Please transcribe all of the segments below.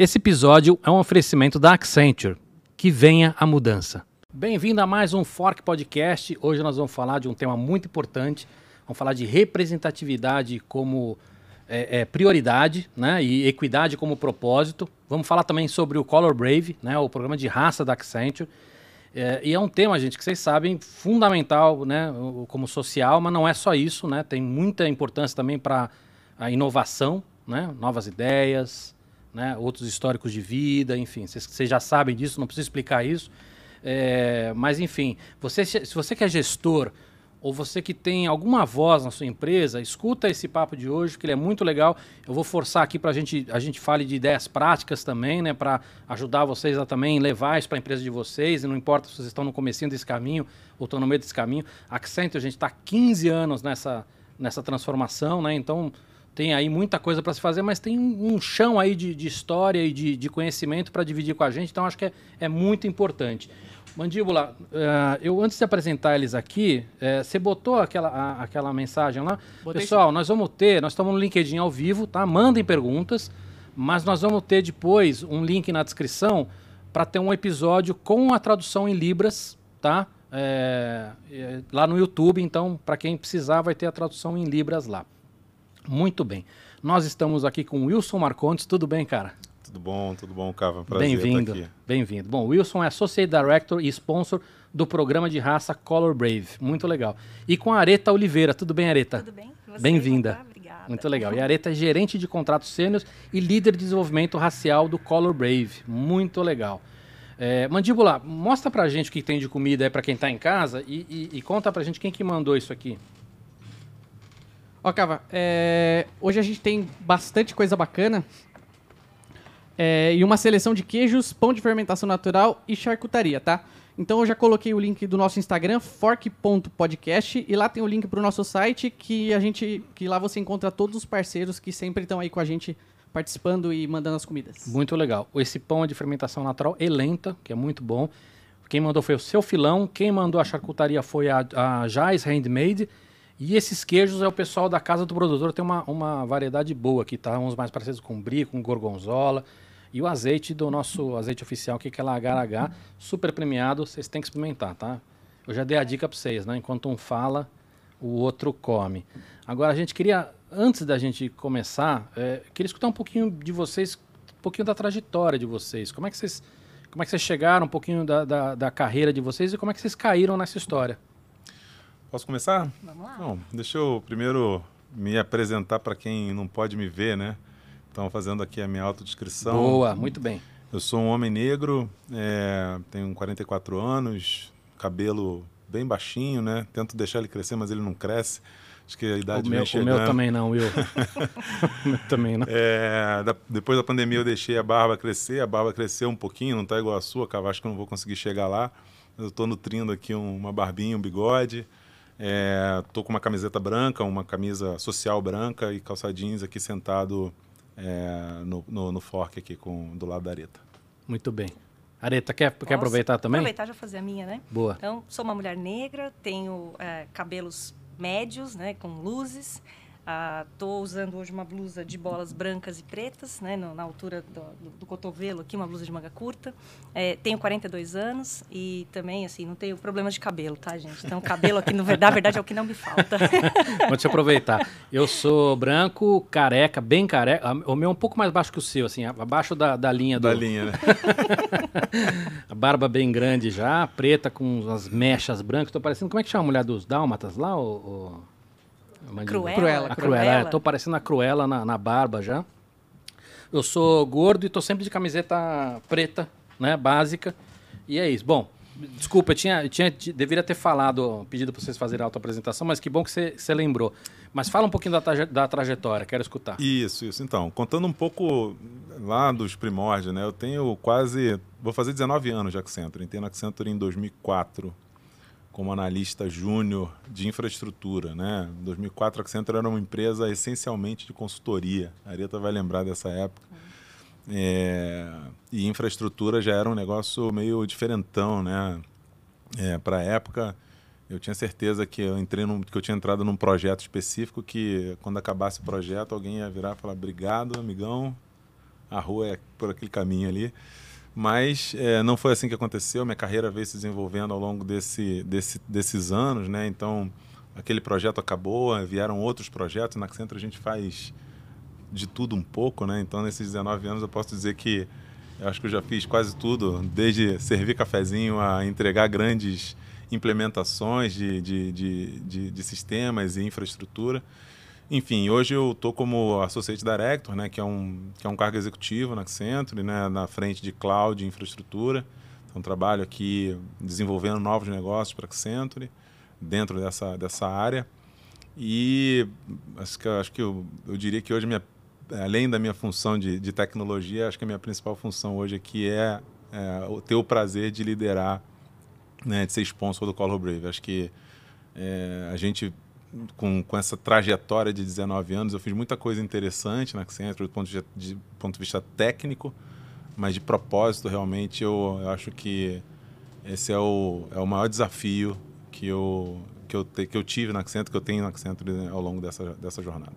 Esse episódio é um oferecimento da Accenture. Que venha a mudança. Bem-vindo a mais um Fork Podcast. Hoje nós vamos falar de um tema muito importante. Vamos falar de representatividade como é, é, prioridade né, e equidade como propósito. Vamos falar também sobre o Color Brave, né, o programa de raça da Accenture. É, e é um tema, gente, que vocês sabem, fundamental né, como social, mas não é só isso. Né, tem muita importância também para a inovação, né, novas ideias, né, outros históricos de vida, enfim, vocês já sabem disso, não preciso explicar isso. É, mas, enfim, você, se você que é gestor ou você que tem alguma voz na sua empresa, escuta esse papo de hoje, que ele é muito legal. Eu vou forçar aqui para gente, a gente fale de ideias práticas também, né, para ajudar vocês a também levar isso para a empresa de vocês, e não importa se vocês estão no comecinho desse caminho ou estão no meio desse caminho. Accenture, a gente está 15 anos nessa, nessa transformação, né, então tem aí muita coisa para se fazer, mas tem um chão aí de, de história e de, de conhecimento para dividir com a gente, então acho que é, é muito importante. Mandíbula, uh, eu antes de apresentar eles aqui, uh, você botou aquela, a, aquela mensagem lá? Botei Pessoal, sim. nós vamos ter, nós estamos no LinkedIn ao vivo, tá? Mandem perguntas, mas nós vamos ter depois um link na descrição para ter um episódio com a tradução em Libras, tá? É, é, lá no YouTube, então, para quem precisar, vai ter a tradução em Libras lá. Muito bem. Nós estamos aqui com Wilson Marcontes. Tudo bem, cara? Tudo bom, tudo bom, Cava. Prazer Bem-vindo. Bem-vindo. Bom, Wilson é Associate Director e sponsor do programa de raça Color Brave. Muito legal. E com a Areta Oliveira. Tudo bem, Areta? Tudo bem. Bem-vinda. Obrigada. Muito legal. E a Areta é gerente de contratos sênios e líder de desenvolvimento racial do Color Brave. Muito legal. É, Mandíbula, mostra pra gente o que tem de comida aí pra quem tá em casa e, e, e conta pra gente quem que mandou isso aqui. Ó, Cava, é... hoje a gente tem bastante coisa bacana. É... E uma seleção de queijos, pão de fermentação natural e charcutaria, tá? Então eu já coloquei o link do nosso Instagram, fork.podcast, e lá tem o link para o nosso site, que a gente. que lá você encontra todos os parceiros que sempre estão aí com a gente participando e mandando as comidas. Muito legal. Esse pão é de fermentação natural e lenta, que é muito bom. Quem mandou foi o seu filão, quem mandou a charcutaria foi a, a Jais Handmade. E esses queijos é o pessoal da casa do produtor, tem uma, uma variedade boa aqui, tá? Uns mais parecidos com brie, com gorgonzola. E o azeite do nosso azeite oficial, que é HH, super premiado, vocês têm que experimentar, tá? Eu já dei a dica para vocês, né? Enquanto um fala, o outro come. Agora, a gente queria, antes da gente começar, é, queria escutar um pouquinho de vocês, um pouquinho da trajetória de vocês. Como é que vocês, como é que vocês chegaram, um pouquinho da, da, da carreira de vocês e como é que vocês caíram nessa história? Posso começar? Vamos lá. Bom, deixa eu primeiro me apresentar para quem não pode me ver, né? Então, fazendo aqui a minha autodescrição. Boa, muito bem. Eu sou um homem negro, é, tenho 44 anos, cabelo bem baixinho, né? Tento deixar ele crescer, mas ele não cresce. Acho que a idade o meu, chegando. O meu também não, Will. o meu também não. É, da, depois da pandemia eu deixei a barba crescer, a barba cresceu um pouquinho, não está igual a sua, cara, acho que eu não vou conseguir chegar lá. Eu estou nutrindo aqui um, uma barbinha, um bigode. É, tô com uma camiseta branca, uma camisa social branca e calça jeans aqui sentado é, no, no, no, fork aqui com, do lado da areta. Muito bem. Areta, quer, quer aproveitar também? aproveitar já fazer a minha, né? Boa. Então, sou uma mulher negra, tenho é, cabelos médios, né, com luzes. Estou ah, usando hoje uma blusa de bolas brancas e pretas, né, no, na altura do, do, do, cotovelo aqui, uma blusa de manga curta. É, tenho 42 anos e também, assim, não tenho problema de cabelo, tá, gente? Então, cabelo aqui, no, na verdade, é o que não me falta. Vou te aproveitar. Eu sou branco, careca, bem careca. O meu é um pouco mais baixo que o seu, assim, abaixo da, da linha do... Da linha, né? a barba bem grande já, preta com as mechas brancas. Estou parecendo... Como é que chama a mulher dos dálmatas lá, o... Cruela. Cruela. A Cruela. É, tô parecendo a Cruela na, na barba já. Eu sou gordo e tô sempre de camiseta preta, né? Básica. E é isso. Bom, desculpa, eu tinha, eu tinha, deveria ter falado, pedido para vocês fazerem a auto-apresentação, mas que bom que você, você lembrou. Mas fala um pouquinho da, traje, da trajetória, quero escutar. Isso, isso. Então, contando um pouco lá dos primórdios, né? Eu tenho quase, vou fazer 19 anos de Accenture. Entrei na Accenture em 2004 como analista júnior de infraestrutura. Né? Em 2004, a Accenture era uma empresa essencialmente de consultoria. A Areta vai lembrar dessa época. É, e infraestrutura já era um negócio meio diferentão, né? É, Para a época, eu tinha certeza que eu entrei num, que eu tinha entrado num projeto específico que quando acabasse o projeto alguém ia virar e falar obrigado, amigão, a rua é por aquele caminho ali. Mas é, não foi assim que aconteceu. Minha carreira veio se desenvolvendo ao longo desse, desse, desses anos, né? Então, aquele projeto acabou, vieram outros projetos. Na Accenture a gente faz de tudo um pouco, né? Então, nesses 19 anos, eu posso dizer que eu acho que eu já fiz quase tudo, desde servir cafezinho a entregar grandes implementações de, de, de, de, de sistemas e infraestrutura. Enfim, hoje eu estou como Associate Director, né, que é um, que é um cargo executivo na Accenture, né, na frente de cloud e infraestrutura. Então, trabalho aqui desenvolvendo novos negócios para a Accenture, dentro dessa, dessa área. E acho que, acho que eu, eu diria que hoje, minha, além da minha função de, de tecnologia, acho que a minha principal função hoje aqui é, é ter o prazer de liderar, né, de ser sponsor do Color Brave. Acho que é, a gente com, com essa trajetória de 19 anos, eu fiz muita coisa interessante na Accenture do ponto de, de ponto de vista técnico, mas de propósito, realmente, eu, eu acho que esse é o, é o maior desafio que eu, que eu, te, que eu tive na Accenture, que eu tenho na Accenture ao longo dessa, dessa jornada.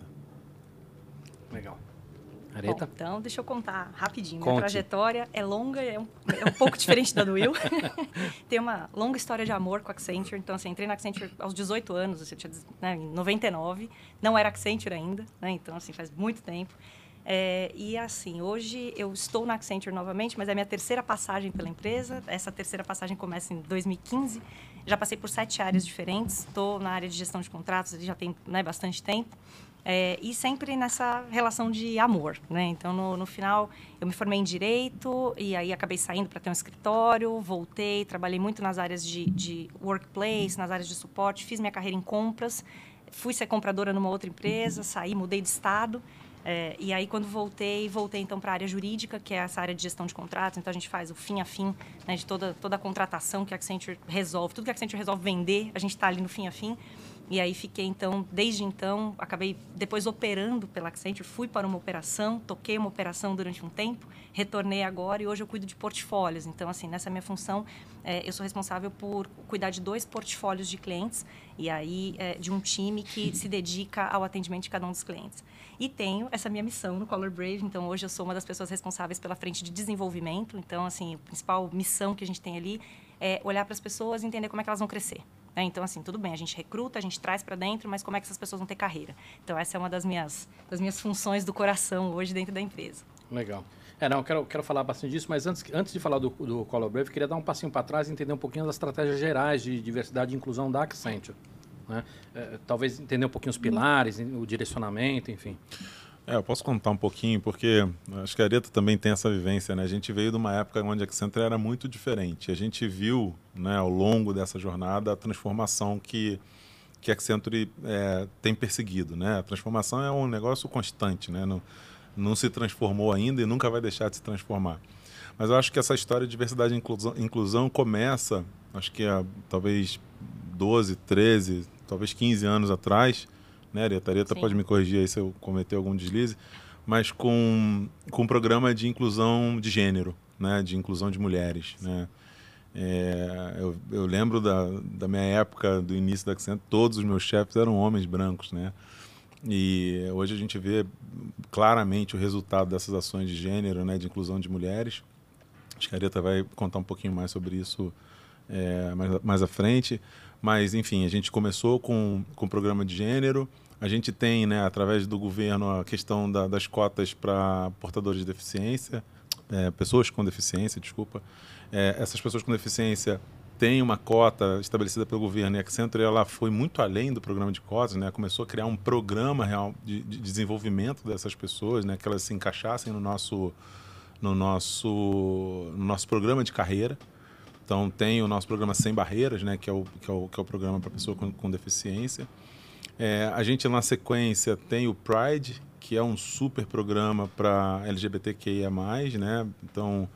Legal. Areta? Bom, então, deixa eu contar rapidinho. Conte. Minha trajetória é longa, é um, é um pouco diferente da do Will. Tem uma longa história de amor com a Accenture. Então, assim, entrei na Accenture aos 18 anos, assim, tinha, né, em 99. Não era Accenture ainda, né? Então, assim, faz muito tempo. É, e assim, hoje eu estou na Accenture novamente, mas é minha terceira passagem pela empresa. Essa terceira passagem começa em 2015. Já passei por sete áreas diferentes. Estou na área de gestão de contratos, já tem né, bastante tempo. É, e sempre nessa relação de amor, né? Então, no, no, final, eu me formei em Direito e aí acabei saindo para ter um escritório, voltei, trabalhei muito nas áreas de, de workplace, nas áreas de suporte, fiz minha carreira em compras, fui ser compradora numa outra empresa, saí, mudei de estado. É, e aí, quando voltei, voltei então para a área jurídica, que é essa área de gestão de contratos. Então, a gente faz o fim a fim né, de toda, toda a contratação que a Accenture resolve. Tudo que a Accenture resolve vender, a gente está ali no fim a fim. E aí fiquei então, desde então, acabei depois operando pela Accenture, fui para uma operação, toquei uma operação durante um tempo, retornei agora e hoje eu cuido de portfólios. Então, assim, nessa minha função, é, eu sou responsável por cuidar de dois portfólios de clientes e aí é, de um time que se dedica ao atendimento de cada um dos clientes. E tenho essa minha missão no Color Brave, então hoje eu sou uma das pessoas responsáveis pela frente de desenvolvimento. Então, assim, a principal missão que a gente tem ali é olhar para as pessoas e entender como é que elas vão crescer. Né? Então, assim, tudo bem, a gente recruta, a gente traz para dentro, mas como é que essas pessoas vão ter carreira? Então, essa é uma das minhas, das minhas funções do coração hoje dentro da empresa. Legal. É, não, quero, quero falar bastante disso, mas antes, antes de falar do, do Color Brave, queria dar um passinho para trás e entender um pouquinho das estratégias gerais de diversidade e inclusão da Accenture. Né? É, talvez entender um pouquinho os pilares, o direcionamento, enfim. É, eu posso contar um pouquinho, porque acho que a Areta também tem essa vivência, né? A gente veio de uma época onde a Accenture era muito diferente. A gente viu, né, ao longo dessa jornada, a transformação que, que a Accenture é, tem perseguido, né? A transformação é um negócio constante, né? Não, não se transformou ainda e nunca vai deixar de se transformar. Mas eu acho que essa história de diversidade e inclusão, inclusão começa, acho que há talvez 12, 13, talvez 15 anos atrás, né? A Areta pode me corrigir aí se eu cometer algum deslize, mas com, com um programa de inclusão de gênero, né, de inclusão de mulheres, né. É, eu, eu, lembro da, da minha época, do início da Accent, todos os meus chefes eram homens brancos, né? E hoje a gente vê claramente o resultado dessas ações de gênero, né, de inclusão de mulheres. Acho que a Areta vai contar um pouquinho mais sobre isso é, mais, mais à frente. Mas, enfim, a gente começou com, com o programa de gênero, a gente tem, né, através do governo, a questão da, das cotas para portadores de deficiência, é, pessoas com deficiência, desculpa. É, essas pessoas com deficiência têm uma cota estabelecida pelo governo e a Accenture ela foi muito além do programa de cotas, né? Começou a criar um programa real de, de desenvolvimento dessas pessoas, né? Que elas se encaixassem no nosso, no nosso, no nosso programa de carreira. Então tem o nosso programa Sem Barreiras, né? Que é o, que é o, que é o programa para pessoa com, com deficiência. É, a gente, na sequência, tem o Pride, que é um super programa para LGBTQIA+, né? Então,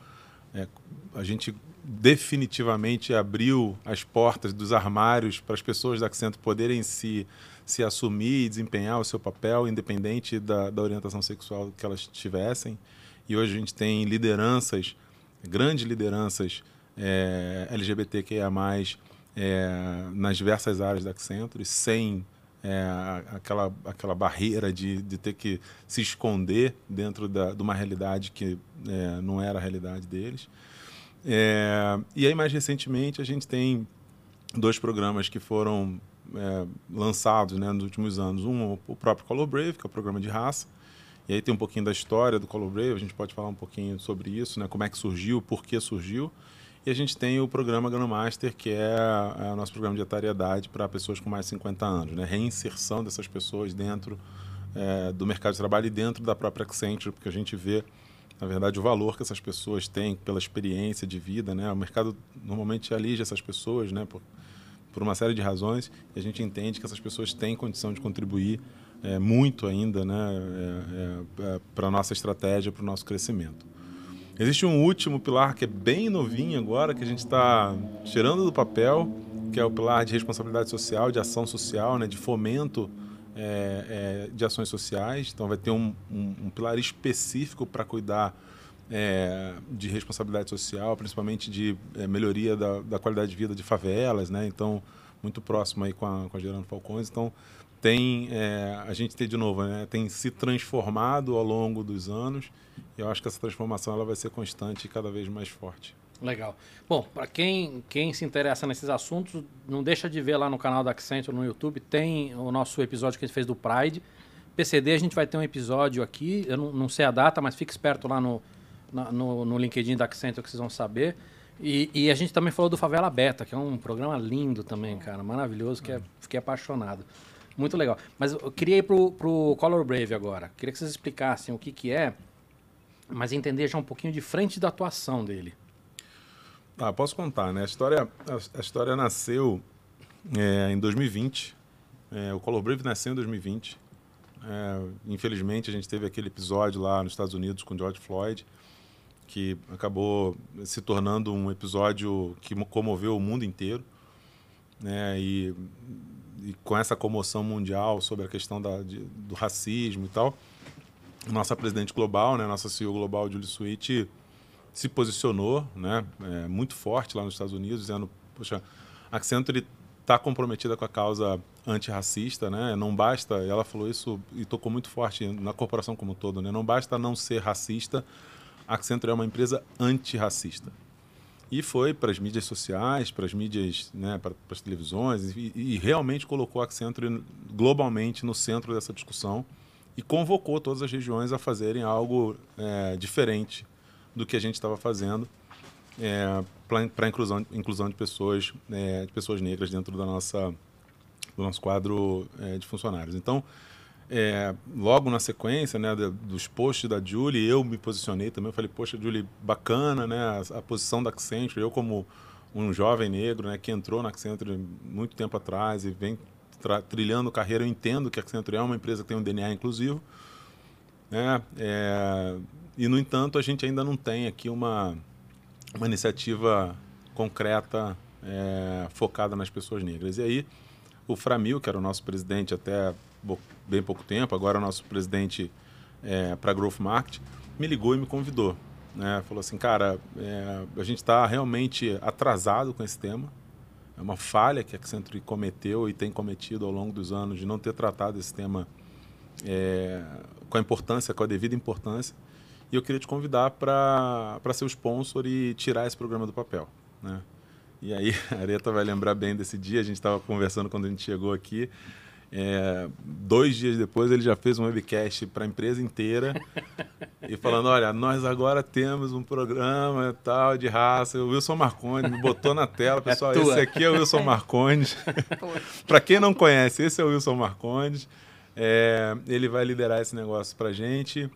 é, a gente definitivamente abriu as portas dos armários para as pessoas da Accenture poderem se, se assumir e desempenhar o seu papel, independente da, da orientação sexual que elas tivessem. E hoje a gente tem lideranças, grandes lideranças é, LGBTQIA+, é, nas diversas áreas da Accenture, sem é, aquela, aquela barreira de, de ter que se esconder dentro da, de uma realidade que é, não era a realidade deles. É, e aí, mais recentemente, a gente tem dois programas que foram é, lançados né, nos últimos anos. Um, o próprio Color Brave, que é o programa de raça. E aí tem um pouquinho da história do Color Brave, a gente pode falar um pouquinho sobre isso, né, como é que surgiu, por que surgiu. E a gente tem o programa Grandmaster, que é, é o nosso programa de etariedade para pessoas com mais de 50 anos, né? reinserção dessas pessoas dentro é, do mercado de trabalho e dentro da própria Accenture, porque a gente vê, na verdade, o valor que essas pessoas têm pela experiência de vida. Né? O mercado normalmente alige essas pessoas né? por, por uma série de razões e a gente entende que essas pessoas têm condição de contribuir é, muito ainda né? É, é, é para a nossa estratégia, para o nosso crescimento. Existe um último pilar que é bem novinho agora, que a gente está tirando do papel, que é o pilar de responsabilidade social, de ação social, né, de fomento é, é, de ações sociais. Então, vai ter um, um, um pilar específico para cuidar é, de responsabilidade social, principalmente de é, melhoria da, da, qualidade de vida de favelas, né? Então, muito próximo aí com a, com a Gerando Falcões. Então, tem é, a gente tem de novo, né? Tem se transformado ao longo dos anos eu acho que essa transformação ela vai ser constante e cada vez mais forte. Legal. Bom, para quem, quem se interessa nesses assuntos, não deixa de ver lá no canal da Accenture no YouTube, tem o nosso episódio que a gente fez do Pride. PCD, a gente vai ter um episódio aqui, eu não, não sei a data, mas fique esperto lá no, no, no LinkedIn da Accenture que vocês vão saber. E, e, a gente também falou do Favela Beta, que é um programa lindo também, cara, maravilhoso, que é, fiquei apaixonado. Muito legal. Mas eu queria ir pro, pro Color Brave agora. Queria que vocês explicassem o que, que é mas entender já um pouquinho de frente da atuação dele. Ah, posso contar, né? A história, a, a história nasceu é, em 2020. É, o Color Brave nasceu em 2020. É, infelizmente, a gente teve aquele episódio lá nos Estados Unidos com George Floyd, que acabou se tornando um episódio que comoveu o mundo inteiro. Né? E, e com essa comoção mundial sobre a questão da, de, do racismo e tal, nossa presidente global, né, nossa CEO global, Julie Switch, se posicionou né, é, muito forte lá nos Estados Unidos, dizendo, poxa, a Accenture está comprometida com a causa antirracista, né? Não basta, ela falou isso e tocou muito forte na corporação como um todo, né? Não basta não ser racista, a Accenture é uma empresa antirracista. E foi para as mídias sociais, para as mídias, né, para, as televisões, e, e realmente colocou a Accenture globalmente no centro dessa discussão e convocou todas as regiões a fazerem algo é, diferente do que a gente estava fazendo é, para a inclusão, inclusão de pessoas, é, de pessoas negras dentro da nossa, do nosso quadro é, de funcionários. Então, é, logo na sequência né, dos posts da Julie, eu me posicionei também. Eu falei, poxa, Julie, bacana né, a, a posição da Accenture. Eu, como um jovem negro né, que entrou na Accenture muito tempo atrás e vem trilhando carreira, eu entendo que a Accenture é uma empresa que tem um DNA inclusivo. Né? É, e, no entanto, a gente ainda não tem aqui uma, uma iniciativa concreta é, focada nas pessoas negras. E aí, o Framil, que era o nosso presidente até bem pouco tempo, agora nosso presidente é, para Growth Market, me ligou e me convidou. Né? Falou assim, cara, é, a gente está realmente atrasado com esse tema. É uma falha que a Accenture cometeu e tem cometido ao longo dos anos de não ter tratado esse tema é, com a importância, com a devida importância. E eu queria te convidar para ser o sponsor e tirar esse programa do papel. Né? E aí, a Areta vai lembrar bem desse dia, a gente estava conversando quando a gente chegou aqui. É, dois dias depois ele já fez um webcast para a empresa inteira e falando, olha, nós agora temos um programa tal de raça. O Wilson Marcondes me botou na tela, é pessoal, é esse aqui é o Wilson Marcondes. para quem não conhece, esse é o Wilson Marcondes. É, ele vai liderar esse negócio para a gente.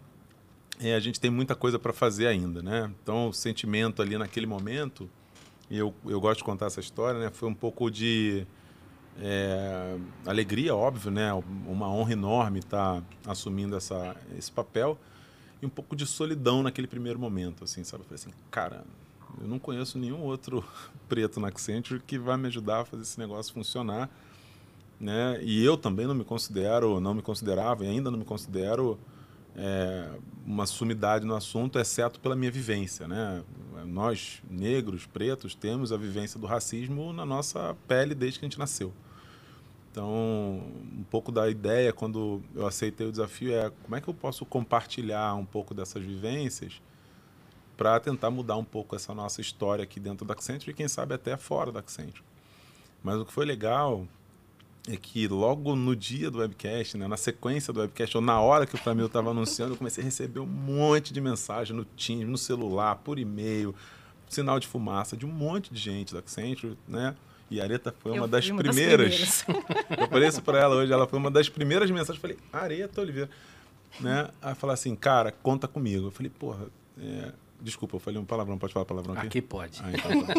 E a gente tem muita coisa para fazer ainda, né? Então, o sentimento ali naquele momento, e eu, eu gosto de contar essa história, né? Foi um pouco de é, alegria, óbvio, né? Uma honra enorme estar tá assumindo essa, esse papel e um pouco de solidão naquele primeiro momento, assim, sabe? Eu falei assim, cara, eu não conheço nenhum outro preto na Accenture que vai me ajudar a fazer esse negócio funcionar, né? E eu também não me considero, não me considerava e ainda não me considero é, uma sumidade no assunto, exceto pela minha vivência, né? Nós, negros, pretos, temos a vivência do racismo na nossa pele desde que a gente nasceu. Então, um pouco da ideia quando eu aceitei o desafio é como é que eu posso compartilhar um pouco dessas vivências para tentar mudar um pouco essa nossa história aqui dentro da Accenture e quem sabe até fora da Accenture. Mas o que foi legal é que logo no dia do webcast, né, na sequência do webcast, ou na hora que o Flamil estava anunciando, eu comecei a receber um monte de mensagem no Teams, no celular, por e-mail, sinal de fumaça de um monte de gente da Accenture, né? E a Areta foi uma, das, uma primeiras. das primeiras. eu falei isso para ela hoje, ela foi uma das primeiras mensagens. Eu falei, Areta Oliveira. Né? Aí falar assim, cara, conta comigo. Eu falei, porra, é... desculpa, eu falei um palavrão, pode falar palavrão aqui? Aqui pode. Ah, então, tá.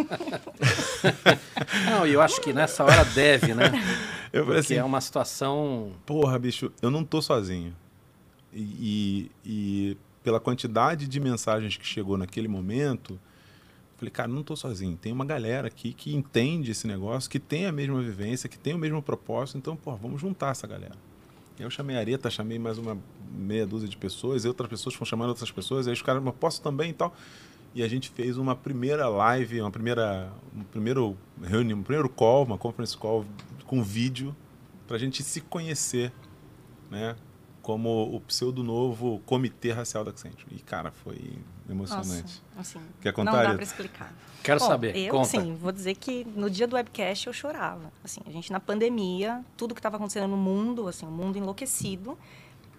não, eu acho que nessa hora deve, né? Eu falei Porque assim, é uma situação. Porra, bicho, eu não tô sozinho. E, e, e pela quantidade de mensagens que chegou naquele momento, Falei, cara, não estou sozinho. Tem uma galera aqui que entende esse negócio, que tem a mesma vivência, que tem o mesmo propósito. Então, pô, vamos juntar essa galera. Eu chamei a Areta, chamei mais uma meia dúzia de pessoas, e outras pessoas foram chamando outras pessoas, aí os caras, mas posso também e tal. E a gente fez uma primeira live, uma primeira, um primeiro reunião, um primeiro call, uma conference call com vídeo, para a gente se conhecer, né? Como o pseudo novo Comitê Racial da Accenture. E, cara, foi emocionante. Nossa, assim, Quer contar? Não dá para explicar. Quero Bom, saber. Eu, Conta. sim, vou dizer que no dia do webcast eu chorava. Assim, a gente na pandemia, tudo que estava acontecendo no mundo, assim, o mundo enlouquecido,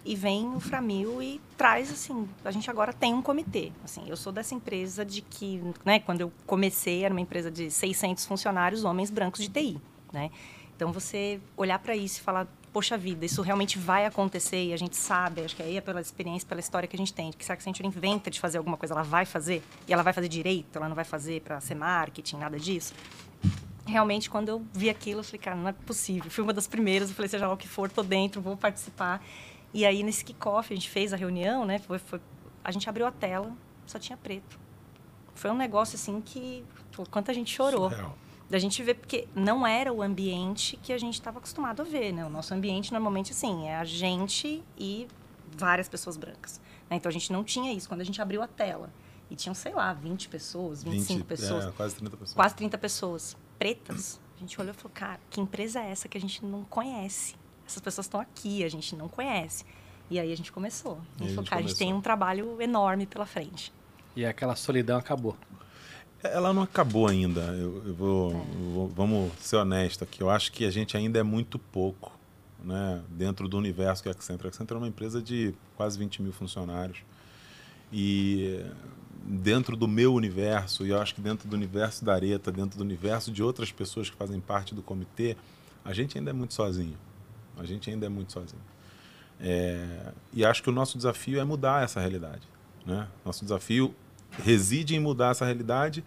e vem o Framil e traz assim, a gente agora tem um comitê. Assim, eu sou dessa empresa de que, né, quando eu comecei era uma empresa de 600 funcionários, homens brancos de TI, né? Então você olhar para isso e falar poxa vida, isso realmente vai acontecer e a gente sabe, acho que aí é pela experiência, pela história que a gente tem, que se a Accenture inventa de fazer alguma coisa, ela vai fazer, e ela vai fazer direito, ela não vai fazer para ser marketing, nada disso. Realmente, quando eu vi aquilo, eu falei, cara, não é possível. Fui uma das primeiras, eu falei, seja lá o que for, tô dentro, vou participar. E aí, nesse kickoff, a gente fez a reunião, né? Foi, foi, a gente abriu a tela, só tinha preto. Foi um negócio, assim, que... Quanta gente chorou. Surreal da gente ver, porque não era o ambiente que a gente estava acostumado a ver, né? O nosso ambiente, normalmente, assim, é a gente e várias pessoas brancas. Né? Então, a gente não tinha isso. Quando a gente abriu a tela, e tinham, sei lá, 20 pessoas, 25 20, pessoas. É, quase 30 pessoas. Quase 30 pessoas pretas. A gente olhou e falou, cara, que empresa é essa que a gente não conhece? Essas pessoas estão aqui, a gente não conhece. E aí a gente começou. A gente, a falou, cara, a gente tem um trabalho enorme pela frente. E aquela solidão acabou. Ela não acabou ainda. Eu, eu vou, eu vou, vamos ser honestos aqui. Eu acho que a gente ainda é muito pouco né, dentro do universo que é a Accenture. A Accenture é uma empresa de quase 20 mil funcionários. E dentro do meu universo, e eu acho que dentro do universo da Areta, dentro do universo de outras pessoas que fazem parte do comitê, a gente ainda é muito sozinho. A gente ainda é muito sozinho. É, e acho que o nosso desafio é mudar essa realidade. Né? Nosso desafio reside em mudar essa realidade,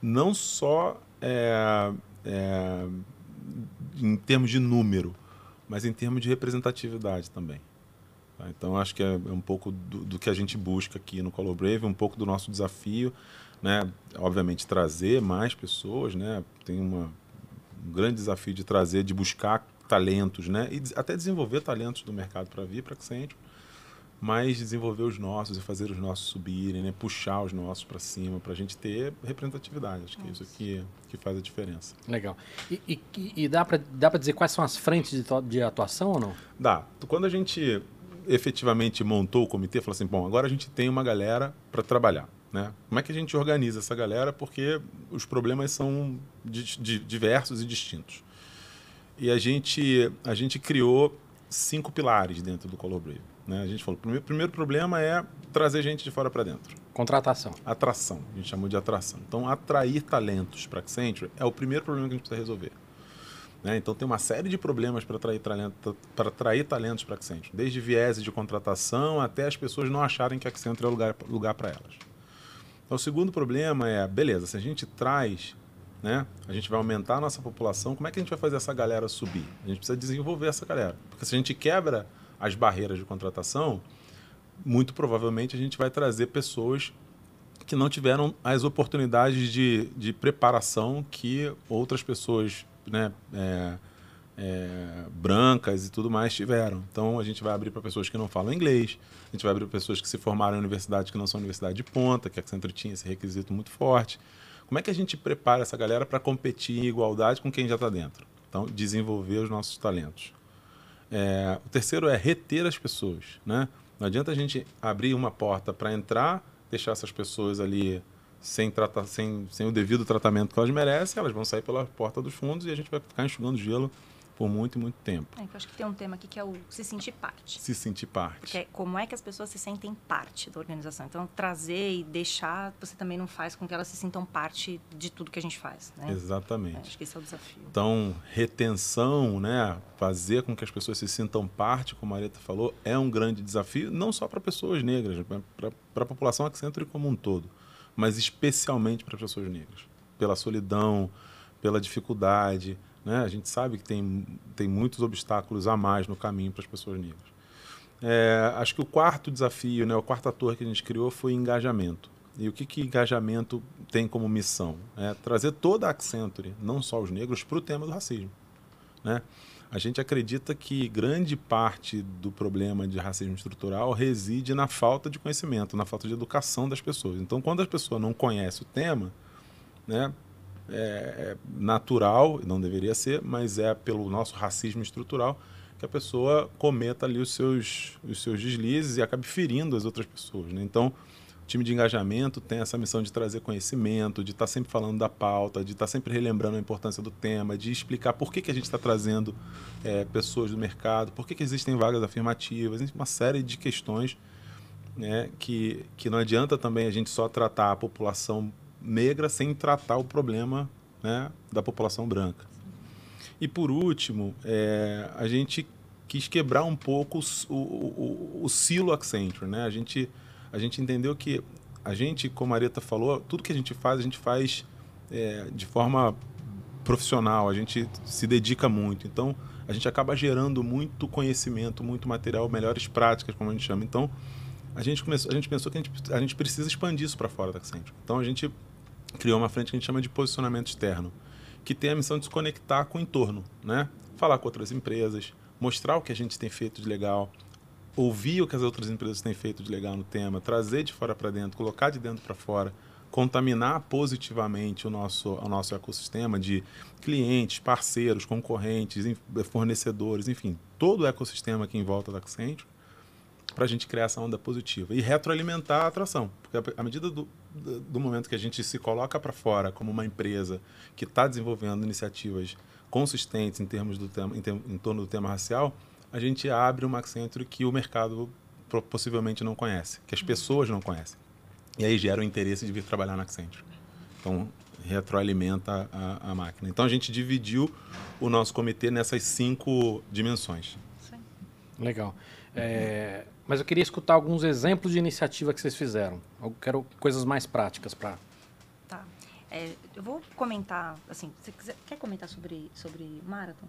não só é, é, em termos de número, mas em termos de representatividade também. Tá? Então, acho que é, é um pouco do, do, que a gente busca aqui no Color Brave, um pouco do nosso desafio, né? obviamente trazer mais pessoas, né? tem uma, um grande desafio de trazer, de buscar talentos, né? e até desenvolver talentos do mercado para vir para Accenture, mas desenvolver os nossos e fazer os nossos subirem, né? puxar os nossos para cima, para a gente ter representatividade. Acho que é isso que, que faz a diferença. Legal. E, e, e dá para dá dizer quais são as frentes de, de atuação ou não? Dá. Quando a gente efetivamente montou o comitê, falou assim, bom, agora a gente tem uma galera para trabalhar. Né? Como é que a gente organiza essa galera? Porque os problemas são di di diversos e distintos. E a gente, a gente criou cinco pilares dentro do Color Brave. Né? A gente falou, o primeiro, primeiro problema é trazer gente de fora para dentro. Contratação. Atração, a gente chamou de atração. Então, atrair talentos para Accenture é o primeiro problema que a gente precisa resolver. Né? Então, tem uma série de problemas para atrair, talento, para atrair talentos para Accenture, desde viés de contratação até as pessoas não acharem que Accenture é lugar, lugar para elas. Então, o segundo problema é, beleza, se a gente traz, né, a gente vai aumentar a nossa população, como é que a gente vai fazer essa galera subir? A gente precisa desenvolver essa galera. Porque se a gente quebra as barreiras de contratação, muito provavelmente a gente vai trazer pessoas que não tiveram as oportunidades de, de preparação que outras pessoas né, é, é, brancas e tudo mais tiveram. Então a gente vai abrir para pessoas que não falam inglês, a gente vai abrir para pessoas que se formaram em universidades que não são universidade de ponta, que a Accenture tinha esse requisito muito forte. Como é que a gente prepara essa galera para competir em igualdade com quem já está dentro? Então, desenvolver os nossos talentos. É, o terceiro é reter as pessoas. Né? Não adianta a gente abrir uma porta para entrar, deixar essas pessoas ali sem, tratar, sem, sem o devido tratamento que elas merecem, elas vão sair pela porta dos fundos e a gente vai ficar enxugando gelo por muito muito tempo. É, eu acho que tem um tema aqui que é o se sentir parte. Se sentir parte. Que é como é que as pessoas se sentem parte da organização. Então, trazer e deixar, você também não faz com que elas se sintam parte de tudo que a gente faz. Né? Exatamente. É, acho que esse é o desafio. Então, retenção, né, fazer com que as pessoas se sintam parte, como a Areta falou, é um grande desafio, não só para pessoas negras, para a população Accenture como um todo, mas especialmente para pessoas negras. Pela solidão, pela dificuldade, né? A gente sabe que tem, tem muitos obstáculos a mais no caminho para as pessoas negras. É, acho que o quarto desafio, né, o quarto ator que a gente criou foi engajamento. E o que, que engajamento tem como missão? É trazer toda a Accenture, não só os negros, para o tema do racismo. Né? A gente acredita que grande parte do problema de racismo estrutural reside na falta de conhecimento, na falta de educação das pessoas. Então, quando a pessoa não conhece o tema, né, é, é natural, não deveria ser, mas é pelo nosso racismo estrutural que a pessoa cometa ali os seus, os seus deslizes e acabe ferindo as outras pessoas. Né? Então, o time de engajamento tem essa missão de trazer conhecimento, de estar tá sempre falando da pauta, de estar tá sempre relembrando a importância do tema, de explicar por que, que a gente está trazendo é, pessoas do mercado, por que, que existem vagas afirmativas, uma série de questões né, que, que não adianta também a gente só tratar a população negra sem tratar o problema né, da população branca. E por último, é, a gente quis quebrar um pouco o, o, o, silo Accenture. Né? A, gente, a gente entendeu que a gente, como a Areta falou, tudo que a gente faz, a gente faz é, de forma profissional, a gente se dedica muito. Então, a gente acaba gerando muito conhecimento, muito material, melhores práticas, como a gente chama. Então, a gente, começou, a gente pensou que a gente, a gente precisa expandir isso para fora da Accenture. Então, a gente criou uma frente que a gente chama de posicionamento externo, que tem a missão de se conectar com o entorno, né? Falar com outras empresas, mostrar o que a gente tem feito de legal, ouvir o que as outras empresas têm feito de legal no tema, trazer de fora para dentro, colocar de dentro para fora, contaminar positivamente o nosso, o nosso ecossistema de clientes, parceiros, concorrentes, fornecedores, enfim, todo o ecossistema aqui em volta da Accenture, para a gente criar essa onda positiva e retroalimentar a atração. Porque à medida do, do momento que a gente se coloca para fora como uma empresa que está desenvolvendo iniciativas consistentes em termos do tema, em, em, torno do tema racial, a gente abre uma Accenture que o mercado possivelmente não conhece, que as pessoas não conhecem. E aí gera o interesse de vir trabalhar na Accenture. Então, retroalimenta a, a máquina. Então, a gente dividiu o nosso comitê nessas cinco dimensões. Sim. Legal. É, mas eu queria escutar alguns exemplos de iniciativa que vocês fizeram. Eu quero coisas mais práticas para. Tá. É, eu vou comentar, assim, você quiser, quer comentar sobre, sobre Marathon?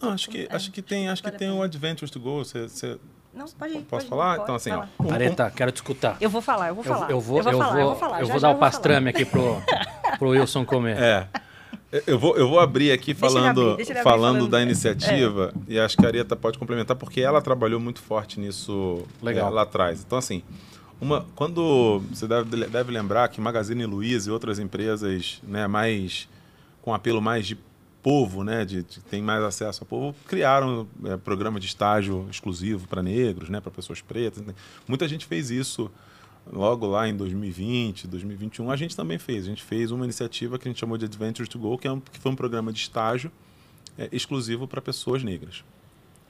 Não, acho que, é, acho que tem, acho que tem o Adventures to Go. Você, você não, pode ir. Posso pode falar? Ir, então, assim, ó. Um, Areta, quero te escutar. Eu vou falar, eu vou falar. Eu, eu vou, eu vou, falar, eu vou, eu vou, falar. Eu já, vou já dar o pastrame falar. aqui pro, pro Wilson comer. É. Eu vou, eu vou abrir aqui falando, abrir, falando, falando, da iniciativa é. e acho que a Arieta pode complementar porque ela trabalhou muito forte nisso Legal. É, lá atrás. Então, assim, uma, quando você deve, deve lembrar que Magazine Luiza e outras empresas né, mais com apelo mais de povo, né, de, de tem mais acesso ao povo, criaram é, programa de estágio exclusivo para negros, né, para pessoas pretas. Muita gente fez isso logo lá em 2020, 2021, a gente também fez. A gente fez uma iniciativa que a gente chamou de Adventures to Go, que, é um, que foi um programa de estágio é, exclusivo para pessoas negras.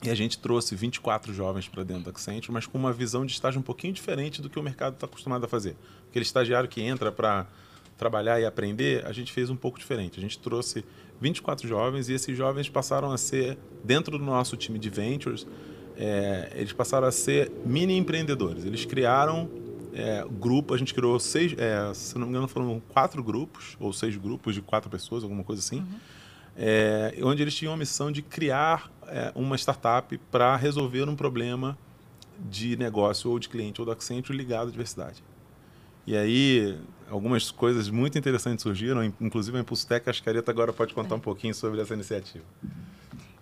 E a gente trouxe 24 jovens para dentro da Accenture, mas com uma visão de estágio um pouquinho diferente do que o mercado está acostumado a fazer. Aquele estagiário que entra para trabalhar e aprender, a gente fez um pouco diferente. A gente trouxe 24 jovens e esses jovens passaram a ser, dentro do nosso time de Ventures, é, eles passaram a ser mini empreendedores. Eles criaram é, grupo, a gente criou seis, é, se não me engano, foram quatro grupos, ou seis grupos de quatro pessoas, alguma coisa assim, uhum. é, onde eles tinham a missão de criar é, uma startup para resolver um problema de negócio ou de cliente ou do Accenture ligado à diversidade. E aí, algumas coisas muito interessantes surgiram, inclusive a Impulso Tech, acho que a Areta agora pode contar um pouquinho sobre essa iniciativa.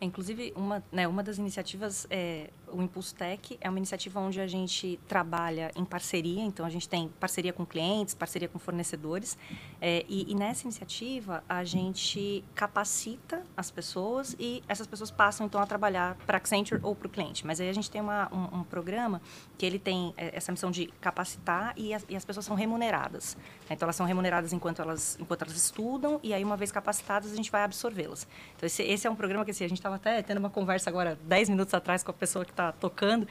Inclusive, uma, né, uma das iniciativas é, o Impulso Tech é uma iniciativa onde a gente trabalha em parceria, então a gente tem parceria com clientes, parceria com fornecedores, é, e, e, nessa iniciativa a gente capacita as pessoas e essas pessoas passam então a trabalhar para a Accenture ou para o cliente. Mas aí a gente tem uma, um, um, programa que ele tem é, essa missão de capacitar e as, e as pessoas são remuneradas. Então elas são remuneradas enquanto elas, enquanto elas estudam e aí uma vez capacitadas a gente vai absorvê-las. Então esse, esse é um programa que assim, a gente estava até tendo uma conversa agora 10 minutos atrás com a pessoa que está tocando,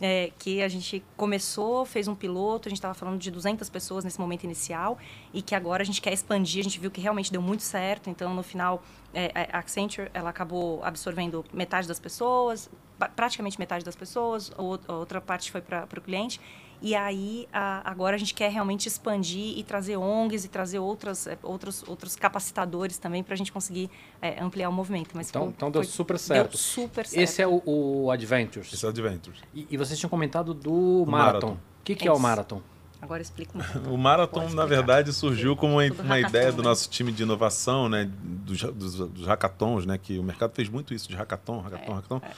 é, que a gente começou, fez um piloto, a gente estava falando de 200 pessoas nesse momento inicial e que agora a gente quer expandir, a gente viu que realmente deu muito certo, então no final é, a Accenture ela acabou absorvendo metade das pessoas, praticamente metade das pessoas, outra parte foi para o cliente e aí, a, agora a gente quer realmente expandir e trazer ONGs e trazer outras, é, outros, outros capacitadores também para a gente conseguir é, ampliar o movimento. Mas então, foi, então deu foi, super certo. Deu super certo. Esse é o, o Adventures. Esse é o Adventures. E, e vocês tinham comentado do, Marathon. O que, que é, é o Marathon? Agora explica um O Marathon, na verdade, surgiu como uma, uma ideia do né? nosso time de inovação, né? Dos, dos, dos, hackathons, né? Que o mercado fez muito isso de hackathon, hackathon, é, hackathon. É.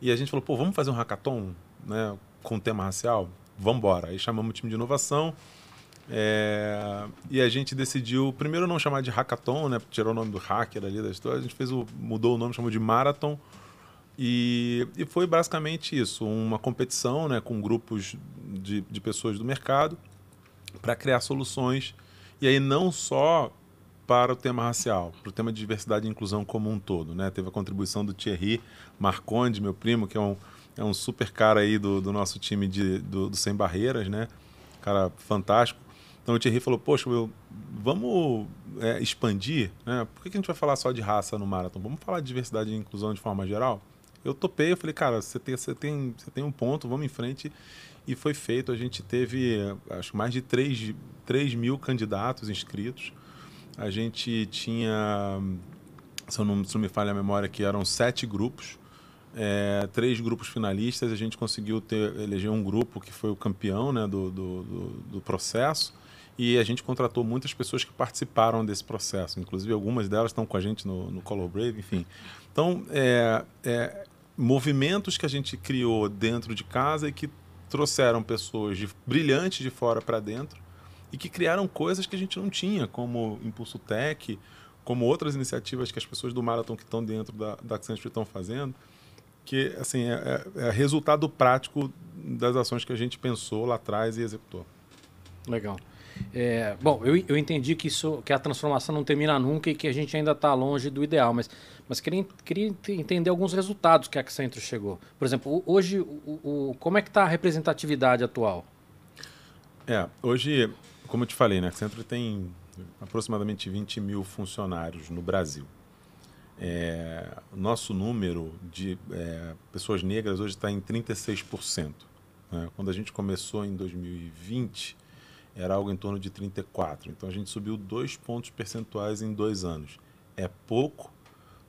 E a gente falou, pô, vamos fazer um hackathon, né? Com tema racial? Vamos embora. Aí chamamos o time de inovação é, e a gente decidiu, primeiro não chamar de hackathon, né? Tirou o nome do hacker ali da história. A gente fez o, mudou o nome, chamou de marathon. E, e foi basicamente isso, uma competição né, com grupos de, de pessoas do mercado para criar soluções. E aí não só para o tema racial, para o tema de diversidade e inclusão como um todo. Né? Teve a contribuição do Thierry Marconde, meu primo, que é um é um super cara aí do, do nosso time de, do, do, Sem Barreiras, né? Cara fantástico. Então o Thierry falou, poxa, meu, vamos é, expandir, né? Por que, que a gente vai falar só de raça no Marathon? Vamos falar de diversidade e inclusão de forma geral? Eu topei, eu falei, cara, você tem, você tem, você tem um ponto, vamos em frente. E foi feito, a gente teve, acho mais de 3, 3 mil candidatos inscritos. A gente tinha, se não, se não me falha a memória, que eram sete grupos é, três grupos finalistas, a gente conseguiu ter, eleger um grupo que foi o campeão né, do, do, do, do processo e a gente contratou muitas pessoas que participaram desse processo, inclusive algumas delas estão com a gente no, no Color Brave, enfim. Então, é, é, movimentos que a gente criou dentro de casa e que trouxeram pessoas de, brilhantes de fora para dentro e que criaram coisas que a gente não tinha, como Impulso Tech, como outras iniciativas que as pessoas do Marathon que estão dentro da, da Accenture estão fazendo que assim é, é, é, resultado prático das ações que a gente pensou lá atrás e executou. Legal. É, bom, eu, eu entendi que isso, que a transformação não termina nunca e que a gente ainda está longe do ideal, mas, mas queria, queria entender alguns resultados que a Accenture chegou. Por exemplo, hoje, o, o como é que está a representatividade atual? É, hoje, como eu te falei, né, a Accenture tem aproximadamente 20 mil funcionários no Brasil. É, nosso número de é, pessoas negras hoje está em 36%. Né? Quando a gente começou em 2020, era algo em torno de 34%. Então a gente subiu dois pontos percentuais em dois anos. É pouco,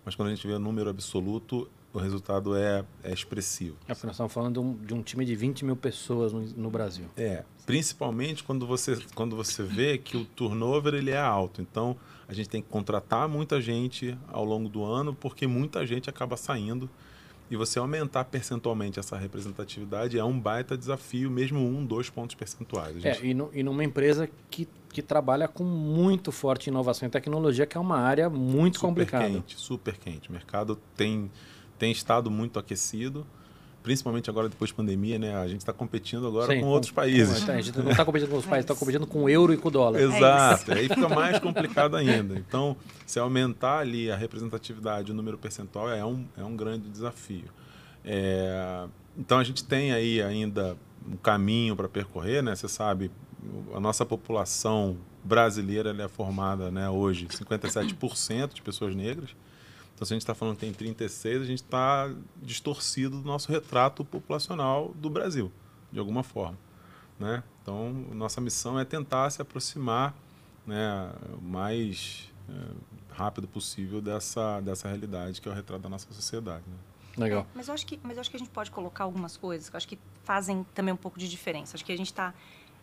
mas quando a gente vê o número absoluto, o resultado é, é expressivo. É porque nós estamos falando de um, de um, time de 20 mil pessoas no, no, Brasil. É, principalmente quando você, quando você vê que o turnover ele é alto. Então, a gente tem que contratar muita gente ao longo do ano, porque muita gente acaba saindo. E você aumentar percentualmente essa representatividade é um baita desafio, mesmo um, dois pontos percentuais. Gente... É, e, no, e numa empresa que, que trabalha com muito forte inovação e tecnologia, que é uma área muito super complicada. Super quente, super quente. O mercado tem tem estado muito aquecido, principalmente agora depois da pandemia, né? A gente está competindo agora Sim, com, com, outros países. Com, a gente não está competindo com os países, está competindo com o euro e com o dólar. Exato, é aí fica mais complicado ainda. Então, se aumentar ali a representatividade, o número percentual, é um, é um grande desafio. É, então, a gente tem aí ainda um caminho para percorrer, né? Você sabe, a nossa população brasileira é formada né, hoje 57% de pessoas negras. Então, se a gente está falando que tem 36, a gente está distorcido do nosso retrato populacional do Brasil, de alguma forma. Né? Então, nossa missão é tentar se aproximar né, o mais é, rápido possível dessa, dessa realidade que é o retrato da nossa sociedade. Né? Legal. É, mas, eu acho que, mas eu acho que a gente pode colocar algumas coisas que eu acho que fazem também um pouco de diferença. Acho que a gente está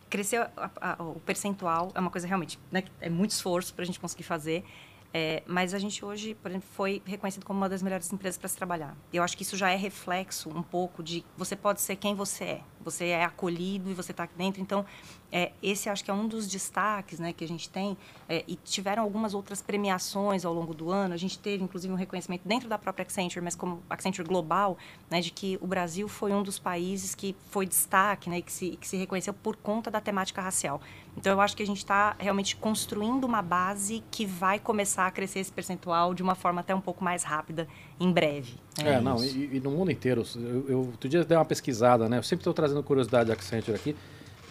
crescer a, a, o percentual é uma coisa realmente né, é muito esforço para a gente conseguir fazer É, mas a gente hoje, por exemplo, foi reconhecido como uma das melhores empresas para se trabalhar. Eu acho que isso já é reflexo um pouco de você pode ser quem você é. Você é acolhido e você está aqui dentro. Então, é, esse acho que é um dos destaques né, que a gente tem. É, e tiveram algumas outras premiações ao longo do ano. A gente teve, inclusive, um reconhecimento dentro da própria Accenture, mas como Accenture Global, né, de que o Brasil foi um dos países que foi destaque né, e que se, que se reconheceu por conta da temática racial. Então, eu acho que a gente está realmente construindo uma base que vai começar a crescer esse percentual de uma forma até um pouco mais rápida em breve. Né? É, não, e, e, no mundo inteiro. Eu, eu outro dia dei uma pesquisada, né? Eu sempre estou trazendo curiosidade da Accenture aqui.